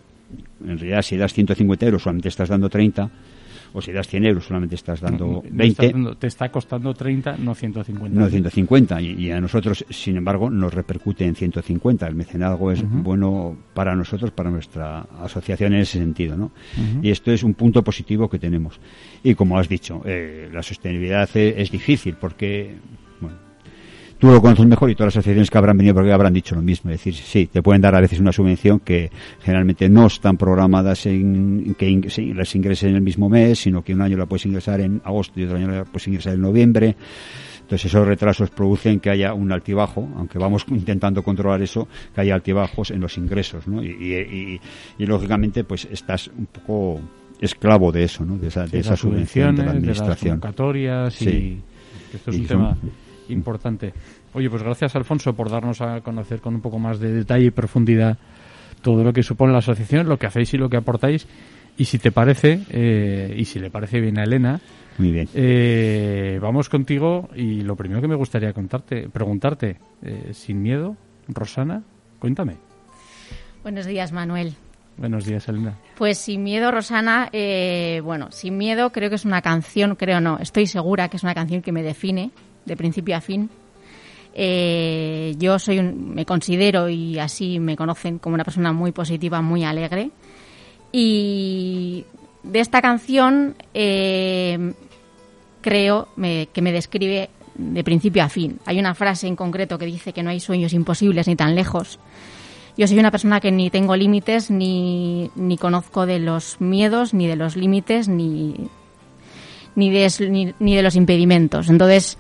en realidad si das 150 euros solamente estás dando 30 o si das 100 euros solamente estás dando 20. te está costando 30, no 150. No 150 y, a nosotros, sin embargo, nos repercute en 150. El mecenazgo es bueno para nosotros, para nuestra asociación en ese sentido, ¿no? Y esto es un punto positivo que tenemos. Y como has dicho, eh, la sostenibilidad es difícil porque tú lo conoces mejor y todas las asociaciones que habrán venido porque habrán dicho lo mismo. Es decir, sí, te pueden dar a veces una subvención que generalmente no están programadas en que las ingreses en el mismo mes, sino que un año la puedes ingresar en agosto y otro año la puedes ingresar en noviembre. Entonces esos retrasos producen que haya un altibajo, aunque vamos intentando controlar eso, que haya altibajos en los ingresos, ¿no? Y, lógicamente pues estás un poco esclavo de eso, ¿no? De esa, de esa subvención de la administración. De las y esto es un tema importante. Oye, pues gracias Alfonso por darnos a conocer con un poco más de detalle y profundidad todo lo que supone la asociación, lo que hacéis y lo que aportáis. Y si te parece, eh, y si le parece bien a Elena, Muy bien. Eh, vamos contigo y lo primero que me gustaría contarte, preguntarte, eh, sin miedo, Rosana, cuéntame. Buenos días, Manuel. Buenos días, Elena. Pues Sin Miedo, Rosana, bueno, Sin Miedo creo que es una canción, creo no, estoy segura que es una canción que me define, de principio a fin. Eh, yo soy me considero y así me conocen como una persona muy positiva, muy alegre. Y de esta canción eh, creo que me describe de principio a fin. Hay una frase en concreto que dice que no hay sueños imposibles ni tan lejos. Yo soy una persona que ni tengo límites, ni, ni conozco de los miedos, ni de los límites, ni, ni, de, ni de los impedimentos. Entonces,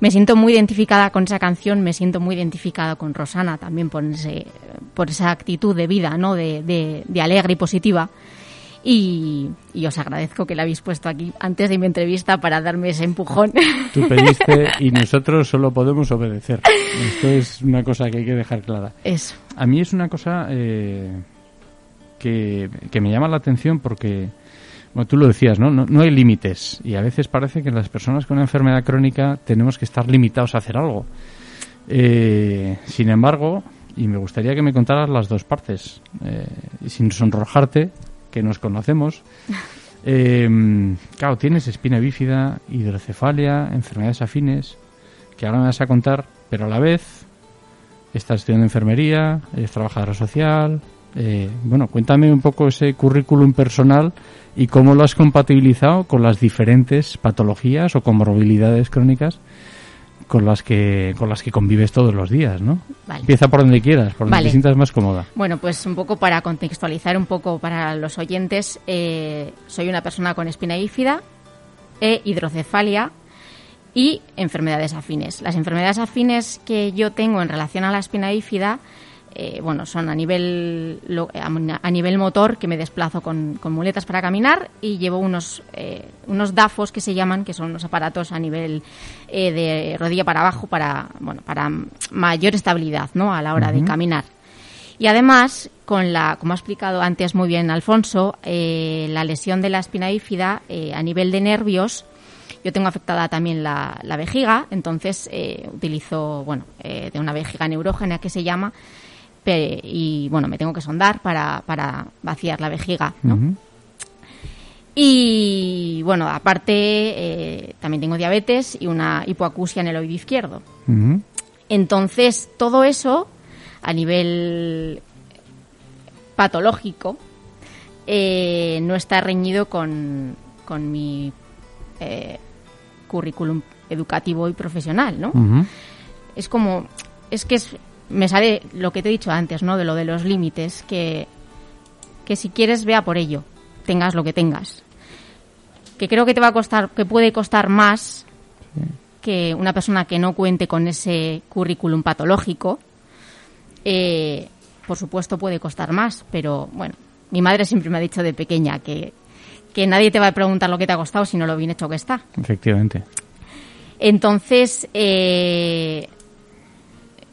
me siento muy identificada con esa canción, me siento muy identificada con Rosana también por, ese, por esa actitud de vida, ¿no? De, de, alegre y positiva. Y, os agradezco que la habéis puesto aquí antes de mi entrevista para darme ese empujón. [LAUGHS] Tú pediste y nosotros solo podemos obedecer. Esto es una cosa que hay que dejar clara. Eso. A mí es una cosa eh, que, que me llama la atención porque bueno, tú lo decías, ¿no? ¿no? hay límites y a veces parece que las personas con una enfermedad crónica tenemos que estar limitados a hacer algo. Eh, sin embargo, y me gustaría que me contaras las dos partes, eh, sin sonrojarte, que nos conocemos. [LAUGHS] Eh, claro, tienes espina bífida, hidrocefalia, enfermedades afines, que ahora me vas a contar, pero a la vez estás estudiando enfermería, eres trabajadora social. Eh, bueno, cuéntame un poco ese currículum personal y cómo lo has compatibilizado con las diferentes patologías o comorbilidades crónicas con las que con las que convives todos los días, ¿no? Empieza por donde quieras, por donde te sientas más cómoda. Bueno, pues un poco para contextualizar un poco para los oyentes, eh, soy una persona con espina bífida e hidrocefalia y enfermedades afines. Las enfermedades afines que yo tengo en relación a la espina bífida eh, bueno, son a nivel, a nivel motor, que me desplazo con, muletas para caminar y llevo unos, eh, unos DAFOS que se llaman, que son unos aparatos a nivel eh, de rodilla para abajo para, bueno, para mayor estabilidad ¿no? a la hora de caminar. Y además, con la, como ha explicado antes muy bien Alfonso, la lesión de la espina bífida a nivel de nervios, yo tengo afectada también la, la vejiga, entonces utilizo, bueno, de una vejiga neurógena que se llama, y bueno, me tengo que sondar para, para vaciar la vejiga, ¿no? Y bueno, aparte eh, también tengo diabetes y una hipoacusia en el oído izquierdo. Entonces, todo eso a nivel patológico eh, no está reñido con, con mi eh, currículum educativo y profesional, ¿no? Es como, es que es, me sale lo que te he dicho antes, ¿no? De lo de los límites, que, que si quieres vea por ello, tengas lo que tengas. Que creo que te va a costar, que puede costar más que una persona que no cuente con ese currículum patológico. Eh, por supuesto puede costar más, pero bueno, mi madre siempre me ha dicho de pequeña que, que nadie te va a preguntar lo que te ha costado, sino lo bien hecho que está. Efectivamente. Entonces, eh,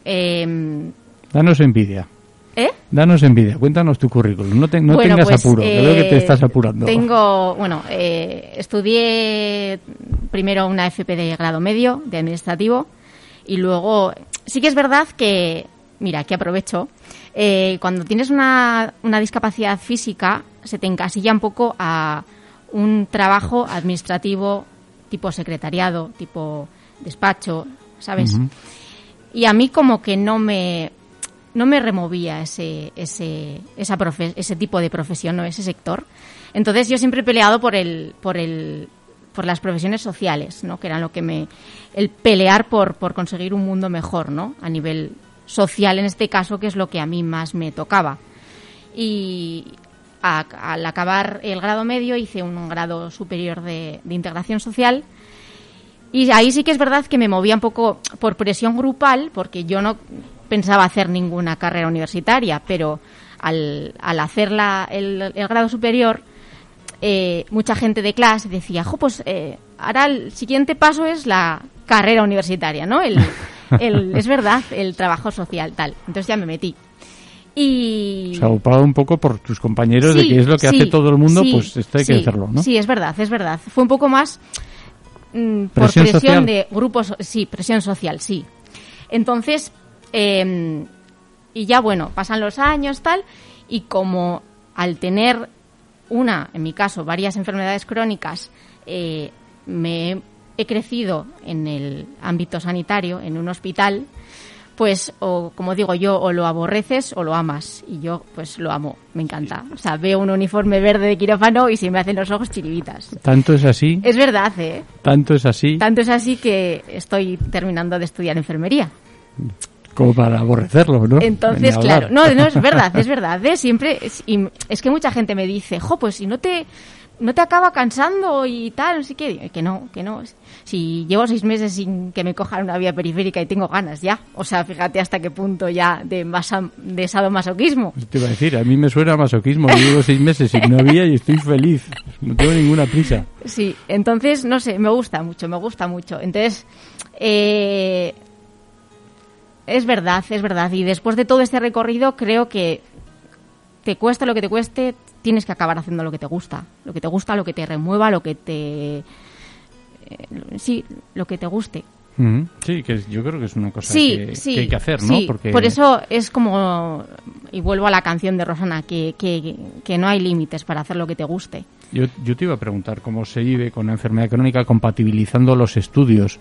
em, Danos envidia. ¿eh? Danos envidia, cuéntanos tu currículum. No, te- no Bueno, tengas pues, apuro, que veo que te eh, estás apurando. Tengo, bueno, eh, estudié primero una FP de grado medio de administrativo y luego sí que es verdad que, mira, aquí aprovecho, eh, cuando tienes una, una discapacidad física se te encasilla un poco a un trabajo administrativo tipo secretariado, tipo despacho, ¿sabes? Y a mí como que no me no me removía ese ese esa profe- ese tipo de profesión o ese sector. Entonces yo siempre he peleado por el por el por las profesiones sociales no que eran lo que me el pelear por por conseguir un mundo mejor no a nivel social en este caso que es lo que a mí más me tocaba. Y a- al acabar el grado medio hice un grado superior de, de integración social y ahí sí que es verdad que me movía un poco por presión grupal, porque yo no pensaba hacer ninguna carrera universitaria, pero al, al hacer la- el, el grado superior, eh, mucha gente de clase decía, jo, pues eh, ahora el siguiente paso es la carrera universitaria, ¿no? El, el- [LAUGHS] es verdad, el trabajo social, tal. Entonces ya me metí. Y... Se agupaba un poco por tus compañeros de que es lo que sí, hace todo el mundo, sí, pues esto hay que hacerlo, ¿no? Sí, es verdad, es verdad. Fue un poco más mm, por ¿Presión presión social? de grupos, sí, presión social, sí. Entonces, eh, y ya bueno, pasan los años, tal, y como al tener una, en mi caso, varias enfermedades crónicas, eh, me he crecido en el ámbito sanitario, en un hospital, pues, o como digo yo, o lo aborreces o lo amas. Y yo, pues, lo amo, me encanta. O sea, veo un uniforme verde de quirófano y se me hacen los ojos chiribitas. Tanto es así, Es verdad, ¿eh? tanto es así, Tanto es así que estoy terminando de estudiar enfermería. como para aborrecerlo, ¿no? Entonces, claro, no, no, es verdad, es verdad, ¿eh? Siempre, es, y es que mucha gente me dice, jo, pues si no te, no te acaba cansando y tal, no sé qué, Digo, que no, que no. Si llevo seis meses sin que me cojan una vía periférica y tengo ganas ya, o sea, fíjate hasta qué punto ya de, masa, de sadomasoquismo. Te iba a decir, a mí me suena a masoquismo. Yo llevo seis meses sin novia y estoy feliz. No tengo ninguna prisa. Sí, entonces, no sé, me gusta mucho, me gusta mucho. Entonces, eh, es verdad, es verdad. Y después de todo este recorrido, creo que te cuesta lo que te cueste, tienes que acabar haciendo lo que te gusta. Lo que te gusta, lo que te remueva, lo que te... eh, sí, lo que te guste. Ujú. Sí, que yo creo que es una cosa Sí, que, sí. que hay que hacer, ¿no? sí. Porque Por eso es como, y vuelvo a la canción de Rosana, que, que, que no hay límites para hacer lo que te guste. Yo, yo te iba a preguntar cómo se vive con una enfermedad crónica compatibilizando los estudios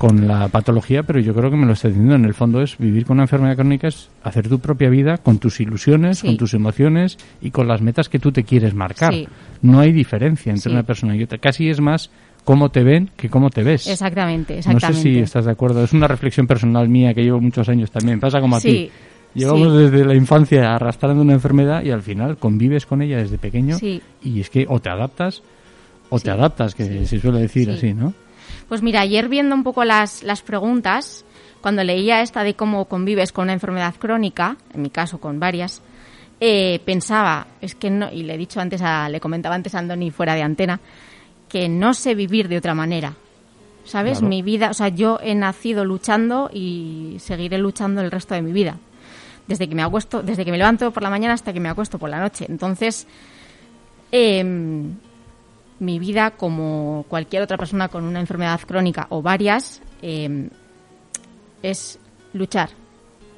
con la patología, pero yo creo que me lo estás diciendo. En el fondo es vivir con una enfermedad crónica, es hacer tu propia vida con tus ilusiones, Sí. con tus emociones y con las metas que tú te quieres marcar. Sí. No hay diferencia entre Sí. una persona y otra. Casi es más cómo te ven que cómo te ves. Exactamente, No sé exactamente. si estás de acuerdo. Es una reflexión personal mía que llevo muchos años también. Pasa como a ti. Llevamos sí. desde la infancia arrastrando una enfermedad y al final convives con ella desde pequeño Sí. y es que o te adaptas o Sí, te adaptas, que se suele decir sí. así, ¿no? Pues mira, ayer viendo un poco las, las preguntas, cuando leía esta de cómo convives con una enfermedad crónica, en mi caso con varias, eh, pensaba, es que no, y le he dicho antes, a, le comentaba antes a Andoni fuera de antena, que no sé vivir de otra manera. ¿Sabes? Claro. Mi vida, o sea, yo he nacido luchando y seguiré luchando el resto de mi vida. Desde que me acuesto, desde que me levanto por la mañana hasta que me acuesto por la noche. Entonces, em, mi vida, como cualquier otra persona con una enfermedad crónica o varias, eh, es luchar.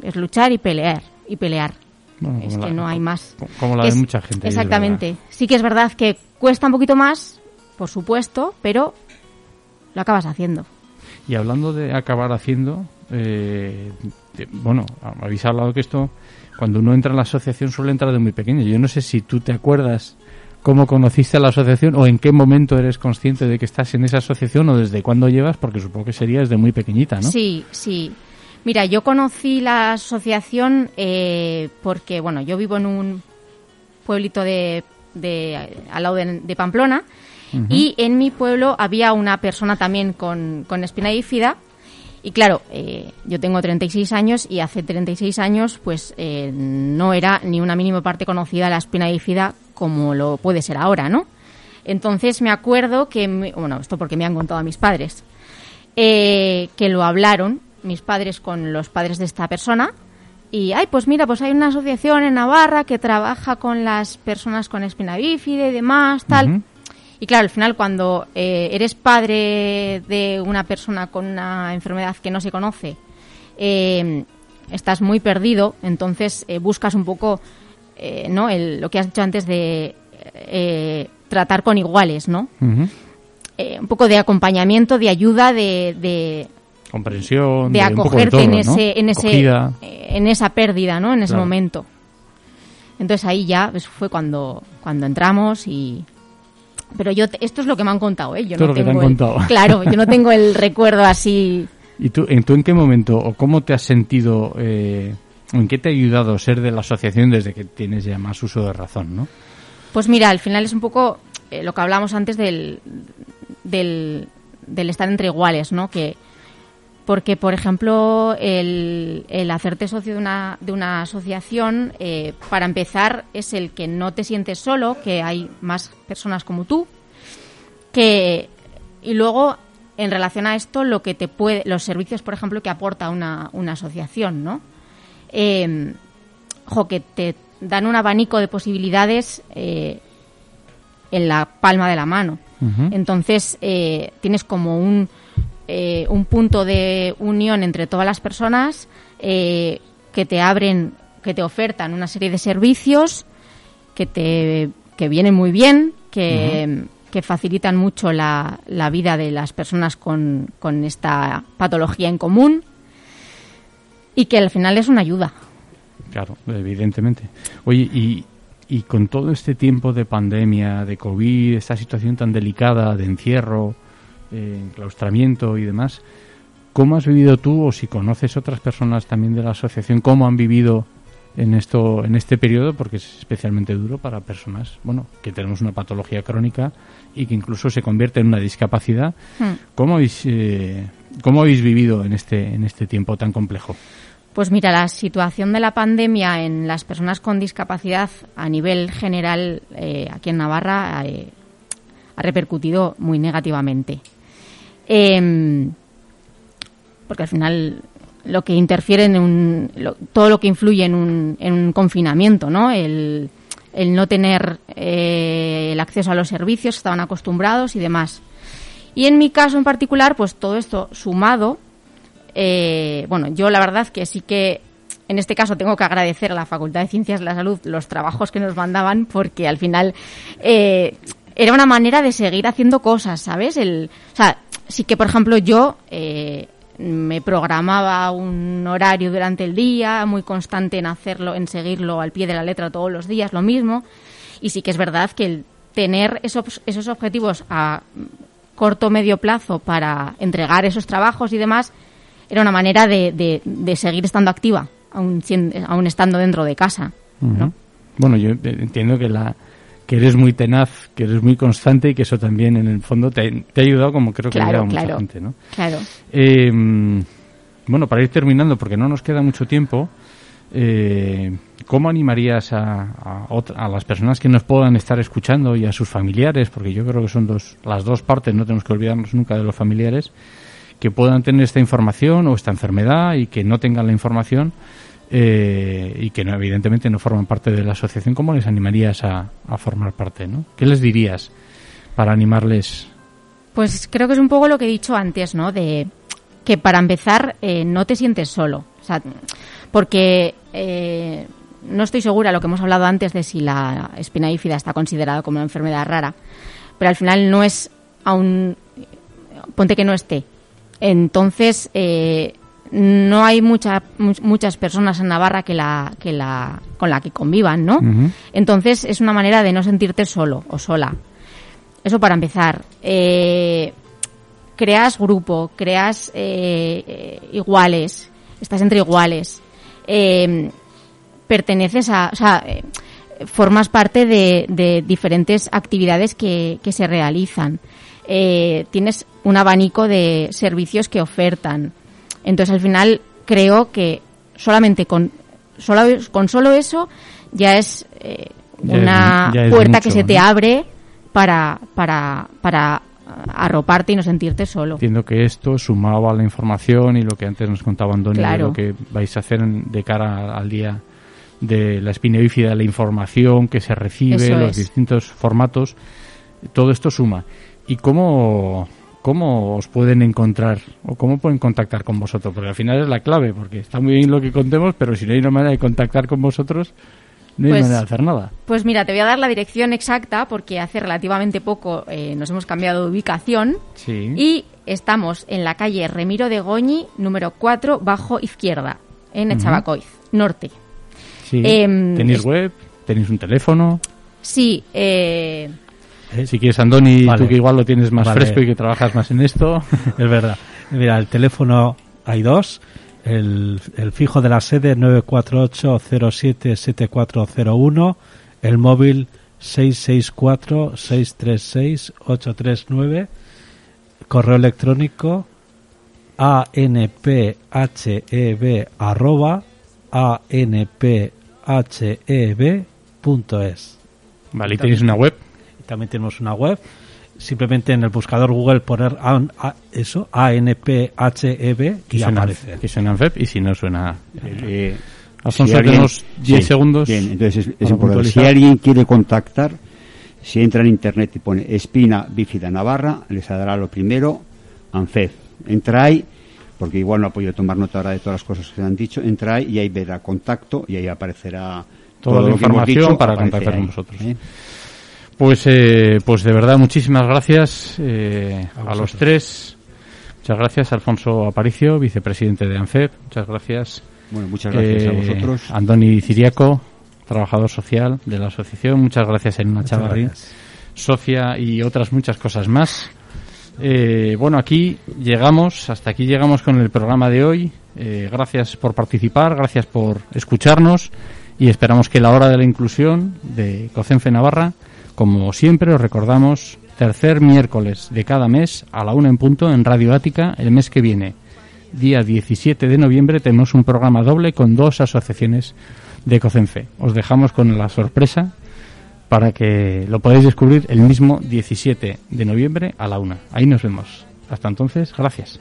Es luchar y pelear. Y pelear. Bueno, es que la- no hay más. co- Como la Que de es- mucha gente. es Exactamente. Sí que es verdad que cuesta un poquito más, por supuesto, pero lo acabas haciendo. Y hablando de acabar haciendo, eh, de- bueno, habéis hablado que esto, cuando uno entra en la asociación suele entrar de muy pequeño. Yo no sé si tú te acuerdas cómo conociste a la asociación o en qué momento eres consciente de que estás en esa asociación o desde cuándo llevas, porque supongo que sería desde muy pequeñita, ¿no? Sí, sí. Mira, yo conocí la asociación eh, porque, bueno, yo vivo en un pueblito de, de al lado de, de Pamplona y en mi pueblo había una persona también con, con espina bífida Y claro, eh, yo tengo 36 años y hace 36 años pues eh, no era ni una mínima parte conocida la espina bífida como lo puede ser ahora, ¿no? Entonces me acuerdo que, bueno, esto porque me han contado a mis padres, eh, que lo hablaron mis padres con los padres de esta persona y, ay, pues mira, pues hay una asociación en Navarra que trabaja con las personas con espina bífida y demás, tal. Y claro, al final cuando eh, eres padre de una persona con una enfermedad que no se conoce, eh, estás muy perdido, entonces eh, buscas un poco, ¿no? lo que has dicho antes de tratar con iguales, ¿no? un poco de acompañamiento, de ayuda, de, comprensión, de, acogerte en ese, en ese, en esa pérdida, ¿no? En ese momento. Entonces ahí ya pues, fue cuando cuando entramos y pero yo, esto es lo que me han contado, ¿eh? Yo no tengo contado. [LAUGHS] Claro, yo no tengo el [LAUGHS] recuerdo así. ¿Y tú en, tú en qué momento o cómo te has sentido, eh, en qué te ha ayudado ser de la asociación desde que tienes ya más uso de razón, no? Pues mira, al final es un poco eh, lo que hablamos antes del, del, estar entre iguales, ¿no? Que, porque, por ejemplo, el, el, hacerte socio de una, de una asociación, eh, para empezar, es el que no te sientes solo, que hay más personas como tú, que y luego, en relación a esto, lo que te puede, los servicios, por ejemplo, que aporta una, una asociación, ¿no? Eh, que te dan un abanico de posibilidades eh, en la palma de la mano. Entonces, eh, tienes como un eh, un punto de unión entre todas las personas eh, que te abren, que te ofertan una serie de servicios que te que vienen muy bien, que, que facilitan mucho la, la, vida de las personas con, con esta patología en común y que al final es una ayuda. Claro, evidentemente. Oye, y, y con todo este tiempo de pandemia, de COVID, esta situación tan delicada de encierro, enclaustramiento y demás. ¿Cómo has vivido tú o si conoces otras personas también de la asociación, cómo han vivido en esto en este periodo porque es especialmente duro para personas, bueno, que tenemos una patología crónica y que incluso se convierte en una discapacidad. Hmm. ¿Cómo habéis eh, cómo habéis vivido en este en este tiempo tan complejo? Pues mira, la situación de la pandemia en las personas con discapacidad a nivel general eh, aquí en Navarra eh, ha repercutido muy negativamente. Eh, porque al final lo que interfiere en un, todo lo que influye en un, en un confinamiento, ¿no? El, el no tener eh, el acceso a los servicios, estaban acostumbrados y demás. Y en mi caso en particular, pues todo esto sumado, eh, bueno, yo la verdad que sí que en este caso tengo que agradecer a la Facultad de Ciencias de la Salud los trabajos que nos mandaban porque al final eh, era una manera de seguir haciendo cosas, ¿sabes? El, o sea, sí que, por ejemplo, yo eh, me programaba un horario durante el día, muy constante en hacerlo, en seguirlo al pie de la letra todos los días, lo mismo. Y sí que es verdad que el tener esos, esos objetivos a corto medio plazo para entregar esos trabajos y demás era una manera de, de, seguir estando activa, aún, aún estando dentro de casa. ¿no? Bueno, yo entiendo que la, que eres muy tenaz, que eres muy constante y que eso también en el fondo te, ha ayudado como creo que ha ayudado mucha gente, ¿no? Claro. Em, bueno, para ir terminando, porque no nos queda mucho tiempo, eh, ¿cómo animarías a, a, las personas que nos puedan estar escuchando y a sus familiares, porque yo creo que son dos, las dos partes, no tenemos que olvidarnos nunca de los familiares, que puedan tener esta información o esta enfermedad y que no tengan la información? eh, y que no, evidentemente no forman parte de la asociación, ¿cómo les animarías a, formar parte? ¿no? ¿Qué les dirías para animarles? Pues creo que es un poco lo que he dicho antes, ¿no? De que para empezar eh, no te sientes solo. Porque eh, no estoy segura lo que hemos hablado antes de si la espina bífida está considerada como una enfermedad rara, pero al final no es aún ponte que no esté. Entonces, eh, no hay mucha, muchas personas en Navarra que la, que la, con la que convivan, ¿no? Entonces es una manera de no sentirte solo o sola. Eso para empezar. Eh, creas grupo, creas eh, eh, iguales, estás entre iguales, perteneces a, o sea, formas parte de, de diferentes actividades que, que se realizan. Tienes un abanico de servicios que ofertan Entonces, al final, creo que solamente con solo, con solo eso ya es eh, una puerta que se te abre para, para, para arroparte y no sentirte solo. Entiendo que esto, sumado a la información y lo que antes nos contaba Antonio, lo que vais a hacer de cara al día de la espina bífida, la información que se recibe, los distintos formatos, todo esto suma. ¿Y cómo, cómo os pueden encontrar o cómo pueden contactar con vosotros? Porque al final es la clave, porque está muy bien lo que contemos, pero si no hay una manera de contactar con vosotros, no hay pues, manera de hacer nada. Pues mira, te voy a dar la dirección exacta porque hace relativamente poco eh, nos hemos cambiado de ubicación y estamos en la calle Remiro de Goñi, número 4, bajo izquierda, en Echabacoiz, norte. Em, ¿Tenéis web? ¿Tenéis un teléfono? Sí. Eh, eh, si quieres, Andoni, tú que igual lo tienes más fresco y que trabajas más en esto. [LAUGHS] es verdad. Mira, el teléfono hay dos. El, fijo de la sede 948-077401. El móvil 664-636-839. Correo electrónico anpheb arroba anpheb.es. Vale, ¿y tenéis una web? También tenemos una web. Simplemente en el buscador Google poner eso, ANPHEB, y aparece. Que suena en y si no suena... Eh, Alfonso, si tenemos 10 segundos. Bien, entonces es, importante. Si alguien quiere contactar, si entra en internet y pone espina bífida Navarra, les dará lo primero, ANFEB. Entra ahí porque igual no ha podido tomar nota ahora de todas las cosas que se han dicho, entra ahí y ahí verá contacto y ahí aparecerá toda la información para contactar con vosotros. ¿eh? Pues, eh, pues de verdad, muchísimas gracias eh, a, los tres. Muchas gracias, Alfonso Aparicio, vicepresidente de ANFEP. Muchas gracias. Bueno, muchas gracias a vosotros. Andoni Ciriaco, trabajador social de la asociación. Muchas gracias, Elena Chavarri, socia y otras muchas cosas más. Eh, bueno, aquí llegamos, hasta aquí llegamos con el programa de hoy. Eh, gracias por participar, gracias por escucharnos y esperamos que la hora de la inclusión de Cocenfe Navarra, como siempre os recordamos, tercer miércoles de cada mes a la una en punto en Radio Ática el mes que viene. Día 17 de noviembre tenemos un programa doble con dos asociaciones de Cocenfe. Os dejamos con la sorpresa para que lo podáis descubrir el mismo 17 de noviembre a la una. Ahí nos vemos. Hasta entonces, gracias.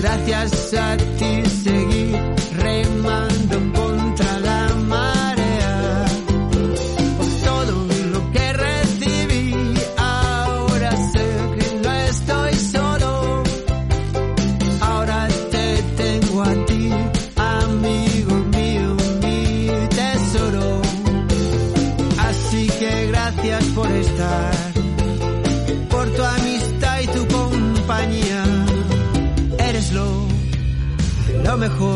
Gracias a mejor